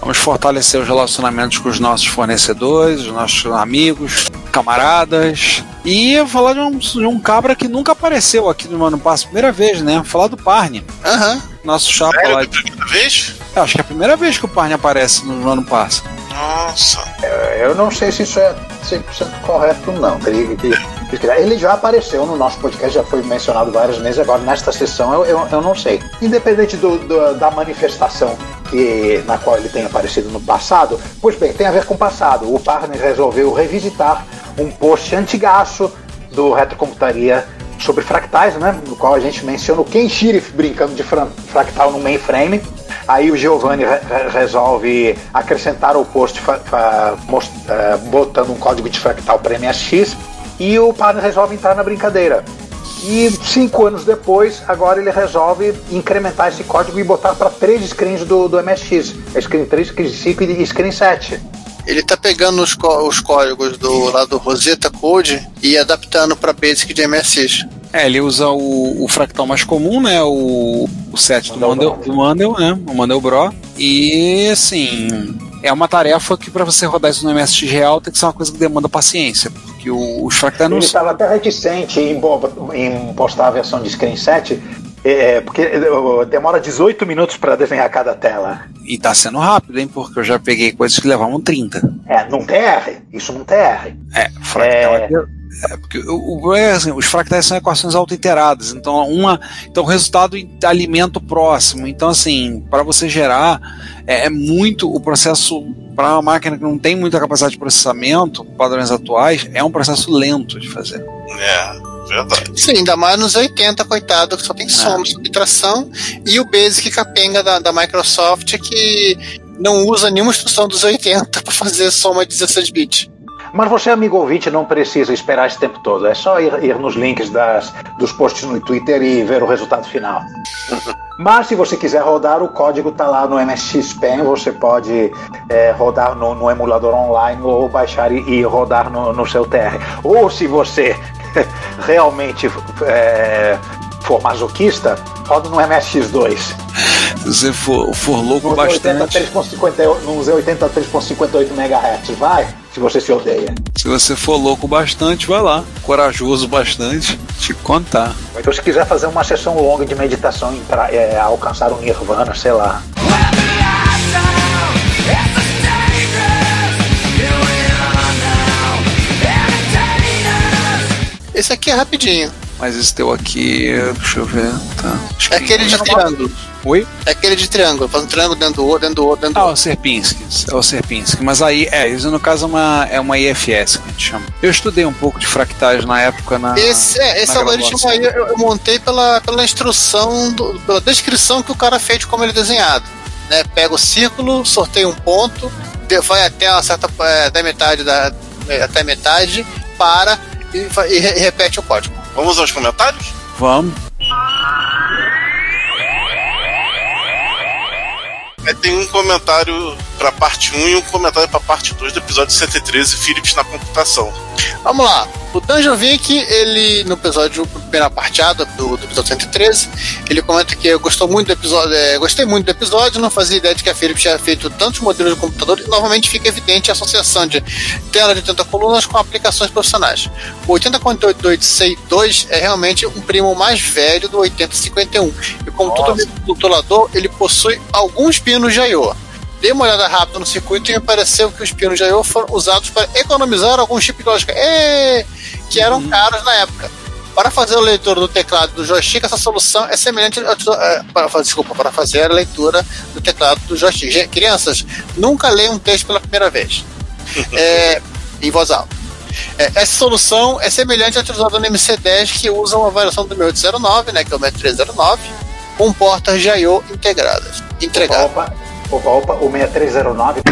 Vamos fortalecer os relacionamentos com os nossos fornecedores, os nossos amigos, camaradas. E eu vou falar de um, de um cabra que nunca apareceu aqui no Mano Passo, primeira vez, né? Falar do Parne. Aham. Nosso chapa Sério, lá. da primeira vez? Eu acho que é a primeira vez que o Parne aparece no Mano Passo. Nossa. Eu não sei se isso é 100% correto, não. Teria que. Ele já apareceu no nosso podcast, já foi mencionado várias vezes. Agora, nesta sessão, eu, eu, eu não sei. Independente do, do- da manifestação que, na qual ele tem aparecido no passado, pois bem, tem a ver com o passado. O Parner resolveu revisitar um post antigaço do Retrocomputaria sobre fractais, né? No qual a gente menciona o Ken brincando de fractal no mainframe. Aí o Giovanni re- re- resolve acrescentar ao post eh, botando um código de fractal para MSX e o padre resolve entrar na brincadeira. E cinco anos depois, agora ele resolve incrementar esse código e botar para três screens do, do MSX: a screen 3, screen 5 e screen 7. Ele tá pegando os, os códigos do lá do Rosetta Code e adaptando para Basic de MSX. É, ele usa o, o fractal mais comum, né? O, o set do Mandel, do Mandel, né? O Mandelbrot. E assim, é uma tarefa que para você rodar isso no MSX real tem que ser uma coisa que demanda paciência, porque o, os fractais não Ele estava até reticente em, em postar a versão de screen 7, é, porque demora 18 minutos para desenhar cada tela. E tá sendo rápido, hein? Porque eu já peguei coisas que levavam 30. É, não TR, isso não TR. É, fractal É. é, É, porque o, o é assim, os fractais são equações auto-iteradas, então uma, então o resultado alimenta o próximo. Então assim, para você gerar é, é, muito o processo para uma máquina que não tem muita capacidade de processamento, padrões atuais, é um processo lento de fazer. É. Verdade. Sim, ainda mais nos 80, coitado, que só tem soma, subtração, e o Basic capenga da, da Microsoft que não usa nenhuma instrução dos 80 para fazer soma de 16 bits. Mas você, amigo ouvinte, não precisa esperar esse tempo todo. É só ir, ir nos links das, dos posts no Twitter e ver o resultado final. Mas se você quiser rodar, o código está lá no MSX Pen. Você pode é, rodar no, no, emulador online ou baixar e, e rodar no, no, seu TR. Ou se você realmente é, for masoquista, roda no MSX2. Se você for, for louco nos bastante. 83.50, nos 83.58 MHz, vai, se você se odeia. Se você for louco bastante, vai lá. Corajoso bastante, te contar. Então, se quiser fazer uma sessão longa de meditação para é, alcançar o Nirvana, sei lá. Esse aqui é rapidinho. Mas esse teu aqui, deixa eu ver. Tá. Acho é aquele de triângulo. Oi? É aquele de triângulo, faz um triângulo dentro do outro, dentro do outro, dentro do ah, outro. Ah, o Serpinski. É o Serpinski. Mas aí, é, isso no caso é uma, é uma IFS que a gente chama. Eu estudei um pouco de fractais na época na. Esse, é, esse algoritmo aí eu, eu, montei pela, pela instrução, do, pela descrição que o cara fez de como ele é desenhado. Né? Pega o círculo, sorteia um ponto, vai até uma certa. É, até metade da. Até metade, para e, e, e repete o código. Vamos aos comentários? Vamos. Tem um comentário para parte 1 e um comentário para parte 2 do episódio 113, Philips na computação. Vamos lá. O Dungeon Vic, ele, no episódio, primeira parteada do, do episódio 113, ele comenta que gostou muito do episódio, é, gostei muito do episódio, não fazia ideia de que a Philips tinha feito tantos modelos de computador e novamente fica evidente a associação de tela de 80 colunas com aplicações profissionais. O 8048C2 é realmente um primo mais velho do 8051 e como Nossa. todo controlador, ele possui alguns pinos de I.O dei uma olhada rápida no circuito e me pareceu que os pinos de I.O. foram usados para economizar alguns chips de lógica e... que eram uhum. caros na época. Para fazer a leitura do teclado do joystick, essa solução é semelhante a, é, para, desculpa, para fazer a leitura do teclado do joystick. Crianças, nunca leiam um texto pela primeira vez. é, em voz alta. É, essa solução é semelhante à utilizada no MC10, que usa uma variação do 6809, né, que é o 6309, com portas de I.O. integradas. Entregadas. Opa, opa, opa, o 6309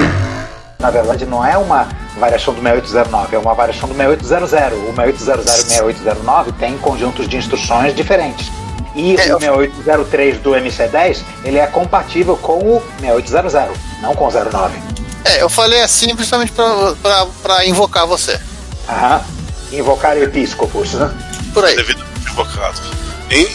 na verdade não é uma variação do 6809, é uma variação do 6800. O 6800 e o 6809 têm conjuntos de instruções diferentes. E é, o 6803 do MC10, ele é compatível com o 6800, não com o 09. É, eu falei assim principalmente para invocar você. Aham. Invocar episcopos, né? Por aí. Devido invocado.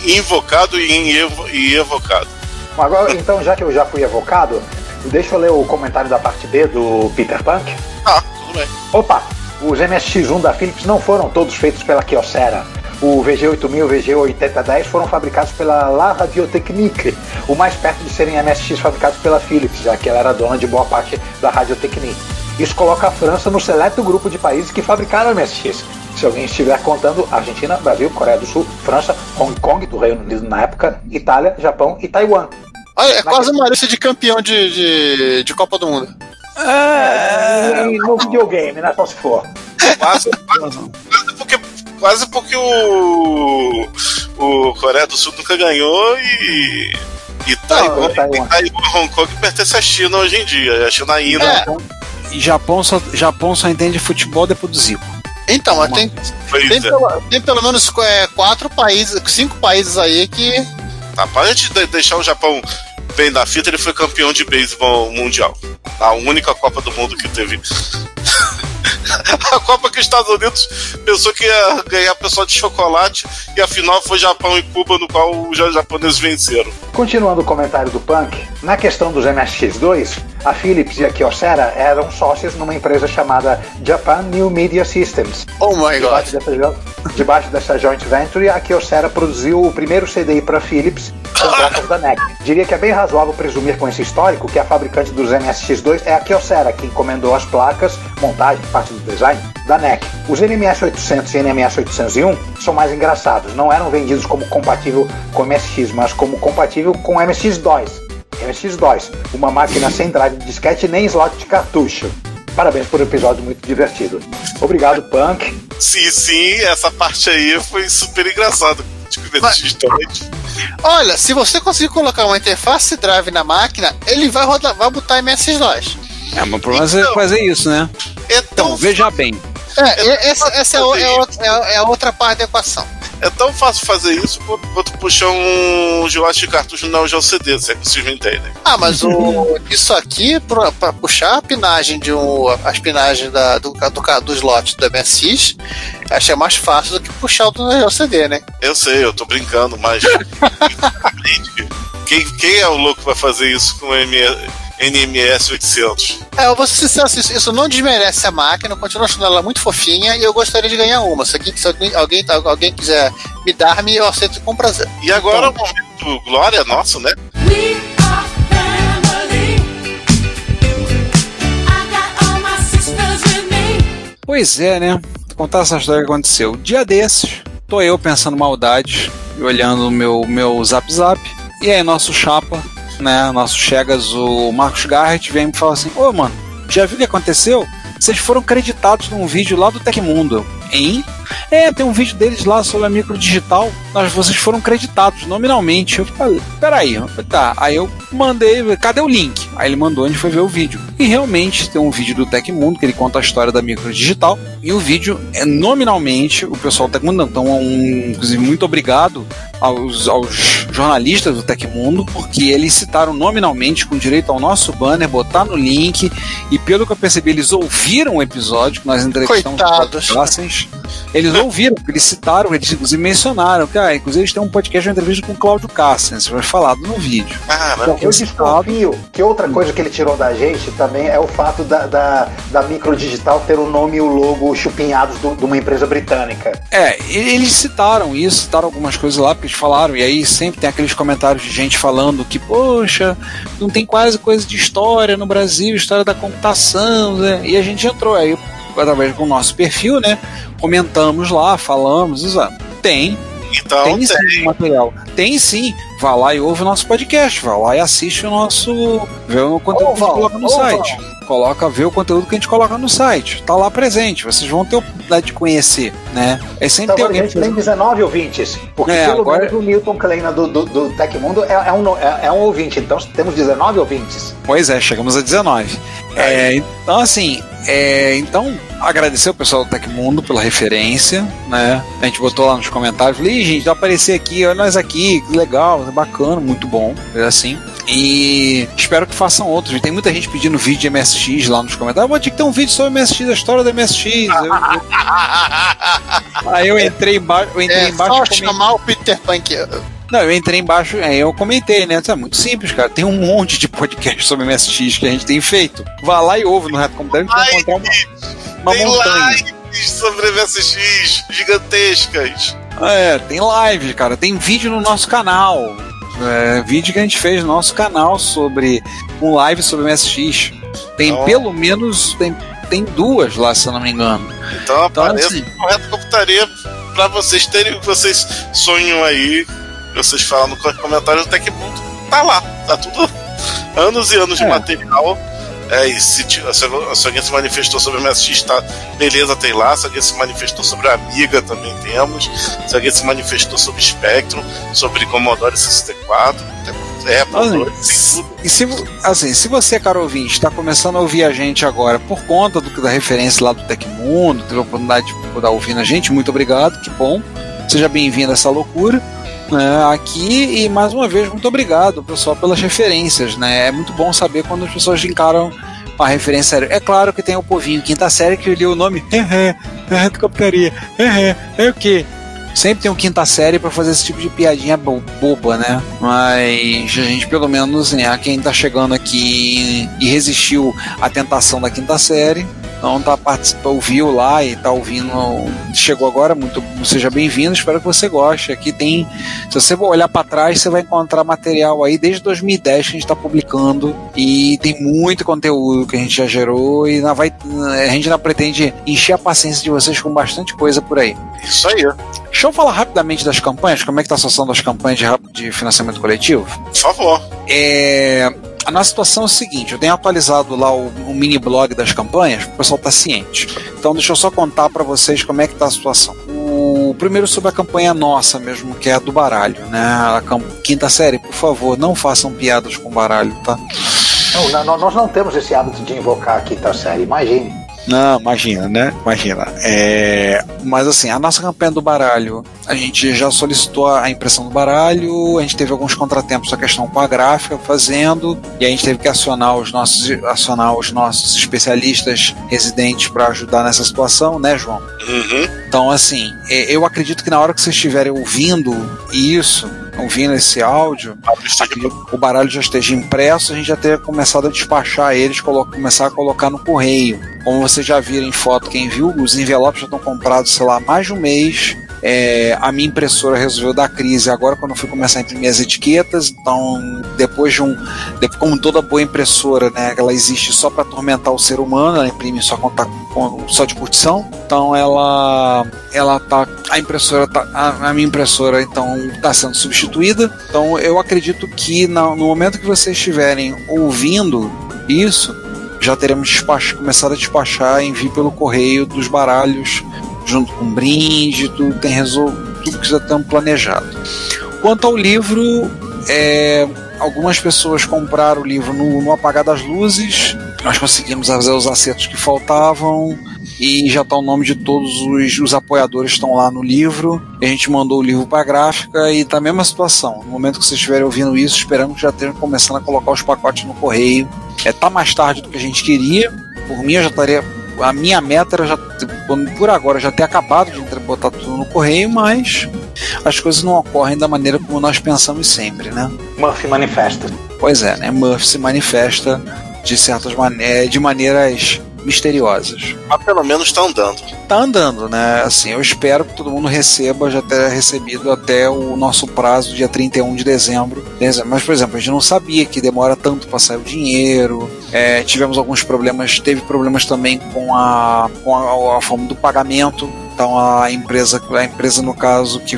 Invocado e evocado. Agora, então, já que eu já fui evocado, deixa eu ler o comentário da parte B do Peter Punk. Ah, tudo bem. Opa! Os MSX1 da Philips não foram todos feitos pela Kyocera. O VG8000 e o VG8010 foram fabricados pela La Radiotechnique, o mais perto de serem MSX fabricados pela Philips, já que ela era dona de boa parte da Radiotechnique. Isso coloca a França no seleto grupo de países que fabricaram MSX. Se alguém estiver contando Argentina, Brasil, Coreia do Sul, França, Hong Kong, do Reino Unido na época, Itália, Japão e Taiwan. Olha, é quase uma lista de campeão de, de, de Copa do Mundo. É, no videogame, né? Só se for. Quase, quase, porque, quase porque o, o Coreia do Sul nunca ganhou e. E Taiwan, Taiwan. e Hong Kong pertence à China hoje em dia. A China ainda. É. E Japão só, Japão só entende futebol depois do Zico. Então, mas tem, tem, é. pelo, tem pelo menos é, quatro países, cinco países aí que. Tá, para gente deixar o Japão bem da fita, ele foi campeão de beisebol mundial. A única Copa do Mundo que teve. a Copa que os Estados Unidos pensou que ia ganhar pessoal de chocolate e a final foi Japão e Cuba, no qual os japoneses venceram. Continuando o comentário do Punk, na questão dos MSX2, a Philips e a Kyocera eram sócios numa empresa chamada Japan New Media Systems. Oh my god! Debaixo dessa, debaixo dessa joint venture, a Kyocera produziu o primeiro CDI para Philips com placas da NEC. Diria que é bem razoável presumir com esse histórico que a fabricante dos MSX2 é a Kyocera, que encomendou as placas, montagem, parte do design, da NEC. Os NMS 800 e NMS 801 são mais engraçados, não eram vendidos como compatível com MSX, mas como compatível com MSX2. MSX2, uma máquina sem drive de disquete nem slot de cartucho. Parabéns por um episódio muito divertido. Obrigado, Punk. Sim, sim, essa parte aí foi super engraçada. Tipo, MSX2. Olha, se você conseguir colocar uma interface drive na máquina, ele vai rodar, vai botar MSX2. É, mas o problema é você fazer isso, né? Então, veja bem. É, essa, essa é, o- é outra- é- é a outra parte da equação. É tão fácil fazer isso quanto, puxar um joystick de cartucho no Neo CD, se é que vocês me entendem. Ah, mas o, isso aqui, pra, pra puxar a pinagem de um. As pinagens da, do, do, do slot do MSX, achei mais fácil do que puxar o do LCD, né? Eu sei, eu tô brincando, mas. quem, quem é o louco que vai fazer isso com o M- NMS 800? É, eu vou ser sincero, assim, isso, isso não desmerece a máquina, eu continuo achando ela muito fofinha e eu gostaria de ganhar uma. Se, aqui, se alguém, alguém, alguém quiser me dar-me, eu aceito com prazer. E agora o momento glória nosso, né? Pois é, né? Vou contar essa história que aconteceu. Dia desses, tô eu pensando maldades, e olhando o meu, meu zap zap, e aí nosso chapa, né, nosso Chegas, o Marcos Garrett, vem me falar assim, ô mano, já viu o que aconteceu? Vocês foram creditados num vídeo lá do Tecmundo. Hein? É, tem um vídeo deles lá sobre a microdigital. Nós, vocês foram creditados nominalmente. Eu falei, peraí, tá. Aí eu mandei, cadê o link? Aí ele mandou, a gente foi ver o vídeo. E realmente tem um vídeo do Tecmundo que ele conta a história da microdigital. E o vídeo é nominalmente, o pessoal do Tecmundo, então, um, inclusive, muito obrigado aos, aos jornalistas do Tecmundo, porque eles citaram nominalmente, com direito ao nosso banner, botar no link. E pelo que eu percebi, eles ouviram o episódio que nós entrevistamos Coitados. os. Eles ouviram, eles citaram, eles inclusive mencionaram, que ah, inclusive eles têm um podcast, uma entrevista com o Cláudio Cassens, foi falado no vídeo. Bom, eu desconfio que outra coisa que ele tirou da gente também é o fato da, da, da microdigital ter o nome e o logo chupinhados do- de uma empresa britânica. É, eles citaram isso, citaram algumas coisas lá, porque eles falaram, e aí sempre tem aqueles comentários de gente falando que, poxa, não tem quase coisa de história no Brasil, história da computação, né? E a gente entrou aí, através do nosso perfil, né? Comentamos lá, falamos, exato. Tem. Então, tem sim material. Tem sim. Vá lá e ouve o nosso podcast. Vá lá e assiste o nosso. Vê o conteúdo que a gente coloca no site. Coloca, vê o conteúdo que a gente coloca no site. Tá lá presente. Vocês vão ter a oportunidade de conhecer, né? É sempre Então tem agora a alguém gente tem 19 ouvintes. Porque É, pelo agora- menos o Milton Kleina do, do, do Tecmundo é, é um, é, é um ouvinte. Então temos 19 ouvintes. Pois é, chegamos a 19. É, então, assim, é, então, agradecer o pessoal do Tecmundo pela referência, né? A gente botou lá nos comentários, falei, "Ih, gente, vai aparecer aqui, olha nós aqui, que legal, bacana, muito bom, é assim. E espero que façam outros. Tem muita gente pedindo vídeo de MSX lá nos comentários. Vou ter que ter um vídeo sobre MSX, a história do MSX. Eu- eu- Aí eu entrei embaixo, eu entrei É embaixo só chamar o Peter Punk. Não, eu entrei embaixo, aí eu comentei, né? Isso é muito simples, cara. Tem um monte de podcast sobre MSX que a gente tem feito. Vá lá e ouve no Reto Computador, a gente vai encontrar uma, uma tem montanha. lives sobre MSX gigantescas. É, tem live, cara. Tem vídeo no nosso canal. É, vídeo que a gente fez no nosso canal sobre um live sobre MSX. Tem Então- pelo menos tem, tem duas lá, se eu não me engano. Então apareça assim- no Reto Computaria pra vocês terem o que vocês sonham aí. Vocês falam no comentário do Tecmundo. Tá lá, tá tudo. Anos e anos de É. material. É, e se, se, alguém se manifestou sobre o MSX, tá, beleza, tem lá. Se alguém se manifestou sobre a Amiga, também temos. Se alguém se manifestou sobre Spectrum, sobre Commodore 64, é, Apple Assim. E se, assim, se você, caro ouvinte, está começando a ouvir a gente agora por conta do, da referência lá do Tecmundo, teve a oportunidade de poder ouvindo a gente, muito obrigado, que bom. Seja bem-vindo a essa loucura. Né, aqui e mais uma vez, muito obrigado, pessoal, pelas referências. Né? É muito bom saber quando as pessoas encaram a referência. É claro que tem o povinho quinta série que lê o nome é, é, é, é, é, é o quê? Sempre tem um quinta série pra fazer esse tipo de piadinha bo- boba, né? Mas a gente, pelo menos, né, quem tá chegando aqui e resistiu à tentação da quinta série, então tá participando, ouviu lá e tá ouvindo, chegou agora, muito seja bem-vindo, espero que você goste. Aqui tem, se você olhar para trás, você vai encontrar material aí desde 2010 que a gente tá publicando e tem muito conteúdo que a gente já gerou e vai, a gente não pretende encher a paciência de vocês com bastante coisa por aí. Isso aí. Deixa eu falar rapidamente das campanhas, como é que tá a situação das campanhas de, de financiamento coletivo? Por favor. É, a nossa situação é o seguinte: eu tenho atualizado lá o, o mini blog das campanhas, o pessoal tá ciente. Então, deixa eu só contar para vocês como é que tá a situação. O primeiro sobre a campanha nossa mesmo, que é a do baralho, né? A quinta série, por favor, não façam piadas com baralho, tá? Não, não, nós não temos esse hábito de invocar a quinta série, imagine. Não, imagina, né? Imagina. É, mas assim, a nossa campanha do baralho, a gente já solicitou a impressão do baralho, a gente teve alguns contratempos a questão com a gráfica fazendo, e a gente teve que acionar os nossos, acionar os nossos especialistas residentes para ajudar nessa situação, né, João? Uhum. Então, assim, é, eu acredito que na hora que vocês estiverem ouvindo isso, ouvindo esse áudio, o baralho já esteja impresso, a gente já tenha começado a despachar eles, começar a colocar no correio. Como vocês já viram em foto, quem viu, os envelopes já estão comprados, sei lá, mais de um mês. É, a minha impressora resolveu dar crise agora quando eu fui começar a imprimir as etiquetas. Então, depois de um. de- como toda boa impressora, né, ela existe só para atormentar o ser humano, ela imprime só, com, com- só de curtição. Então, ela. Ela tá. A impressora tá. A, a minha impressora, então, está sendo substituída. Então, eu acredito que na- no momento que vocês estiverem ouvindo isso, já teremos despach- começado a despachar envio pelo correio dos baralhos junto com brinde, tudo tem resol... tudo que já estamos planejado. Quanto ao livro, é, algumas pessoas compraram o livro no, no apagar das luzes, nós conseguimos fazer os acertos que faltavam e já está o nome de todos os, os apoiadores estão lá no livro. A gente mandou o livro para a gráfica e tá a mesma situação. No momento que vocês estiverem ouvindo isso, esperamos que já estejam começando a colocar os pacotes no correio. É, tá mais tarde do que a gente queria. Por mim, eu já estaria. A minha meta era já, por agora já ter acabado de botar tudo no correio, mas as coisas não ocorrem da maneira como nós pensamos sempre, né? Murphy manifesta. Pois é, né? Murphy se manifesta de certas maneiras, de maneiras misteriosas. Mas pelo menos tá andando. Tá andando, né? Assim, eu espero que todo mundo receba, já tenha recebido até o nosso prazo, dia 31 de dezembro. Mas, por exemplo, a gente não sabia que demora tanto para sair o dinheiro. É, tivemos alguns problemas, teve problemas também com a, com a, a forma do pagamento. Então a empresa, a empresa no caso que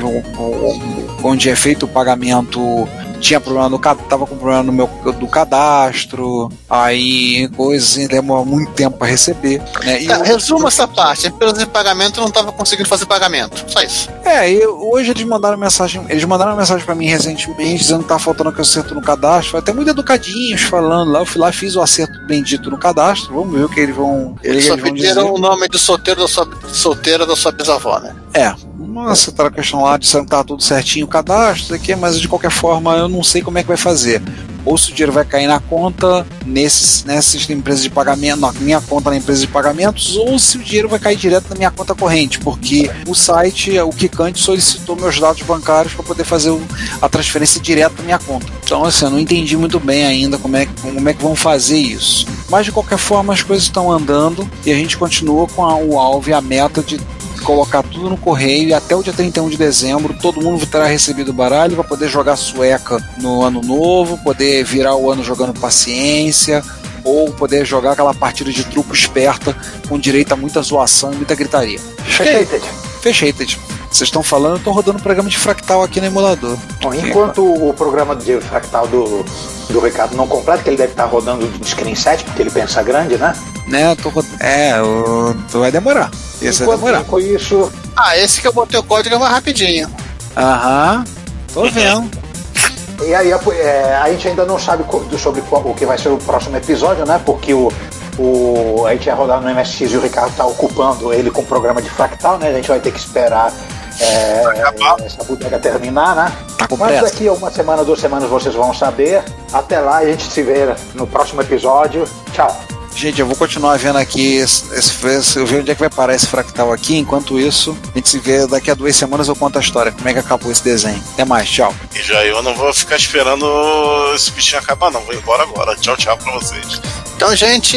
onde é feito o pagamento tinha problema no tava com problema no meu do cadastro, aí coisas assim, demora muito tempo para receber, né? Tá, eu- resuma essa parte. A empresa de pagamento não estava conseguindo fazer pagamento. Só isso. É, e hoje eles mandaram mensagem, eles mandaram mensagem pra mim recentemente dizendo que tá faltando que eu acerto no cadastro, até muito educadinhos falando lá, eu fui lá fiz o acerto bendito no cadastro, vamos ver o que eles vão, eles Só vão dizer. pediram o nome de solteiro da sua, solteira da sua bisavó, né? É, nossa, tá a questão lá, disseram que tava tudo certinho o cadastro, aqui, mas de qualquer forma eu não sei como é que vai fazer. Ou se o dinheiro vai cair na conta nesses, nessas empresas de pagamento, na minha conta na empresa de pagamentos, ou se o dinheiro vai cair direto na minha conta corrente, porque o site, o Kikante, solicitou meus dados bancários para poder fazer a transferência direto na minha conta. Então, assim, eu não entendi muito bem ainda como é, como é que vão fazer isso. Mas de qualquer forma, as coisas estão andando e a gente continua com a- o alvo e a meta de colocar tudo no correio e até o dia 31 de dezembro todo mundo terá recebido o baralho para poder jogar sueca no ano novo, poder virar o ano jogando paciência ou poder jogar aquela partida de truco esperta com direito a muita zoação e muita gritaria. Fechei. Fechei, Ted. Vocês estão falando, eu estou rodando um programa de fractal aqui no emulador. Bom, enquanto o programa de fractal do, do Ricardo não completa, que ele deve estar rodando de screen set, porque ele pensa grande, né? Né, tô, é, tu vai demorar. Esse vai Enquanto demorar. com isso, Ah, esse que eu botei o código é mais rapidinho. Aham, tô vendo. E aí é, a gente ainda não sabe sobre qual- o que vai ser o próximo episódio, né? Porque o, o, a gente ia rodar no MSX e o Ricardo está ocupando ele com o programa de fractal, né? A gente vai ter que esperar é, essa bodega terminar, né? Tá com Mas daqui a uma semana, duas semanas vocês vão saber. Até lá, a gente se vê no próximo episódio. Tchau. Gente, eu vou continuar vendo aqui. Esse, esse, eu ver onde é que vai parar esse fractal aqui. Enquanto isso, a gente se vê daqui a duas semanas. Eu conto a história. Como é que acabou esse desenho. Até mais, tchau. E já eu não vou ficar esperando esse bichinho acabar, não. Vou embora agora. Tchau, tchau pra vocês. Então, gente,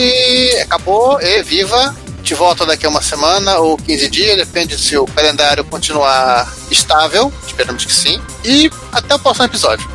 acabou. E viva! De volta daqui a uma semana ou 15 dias, depende se o calendário continuar estável. Esperamos que sim. E até o próximo episódio.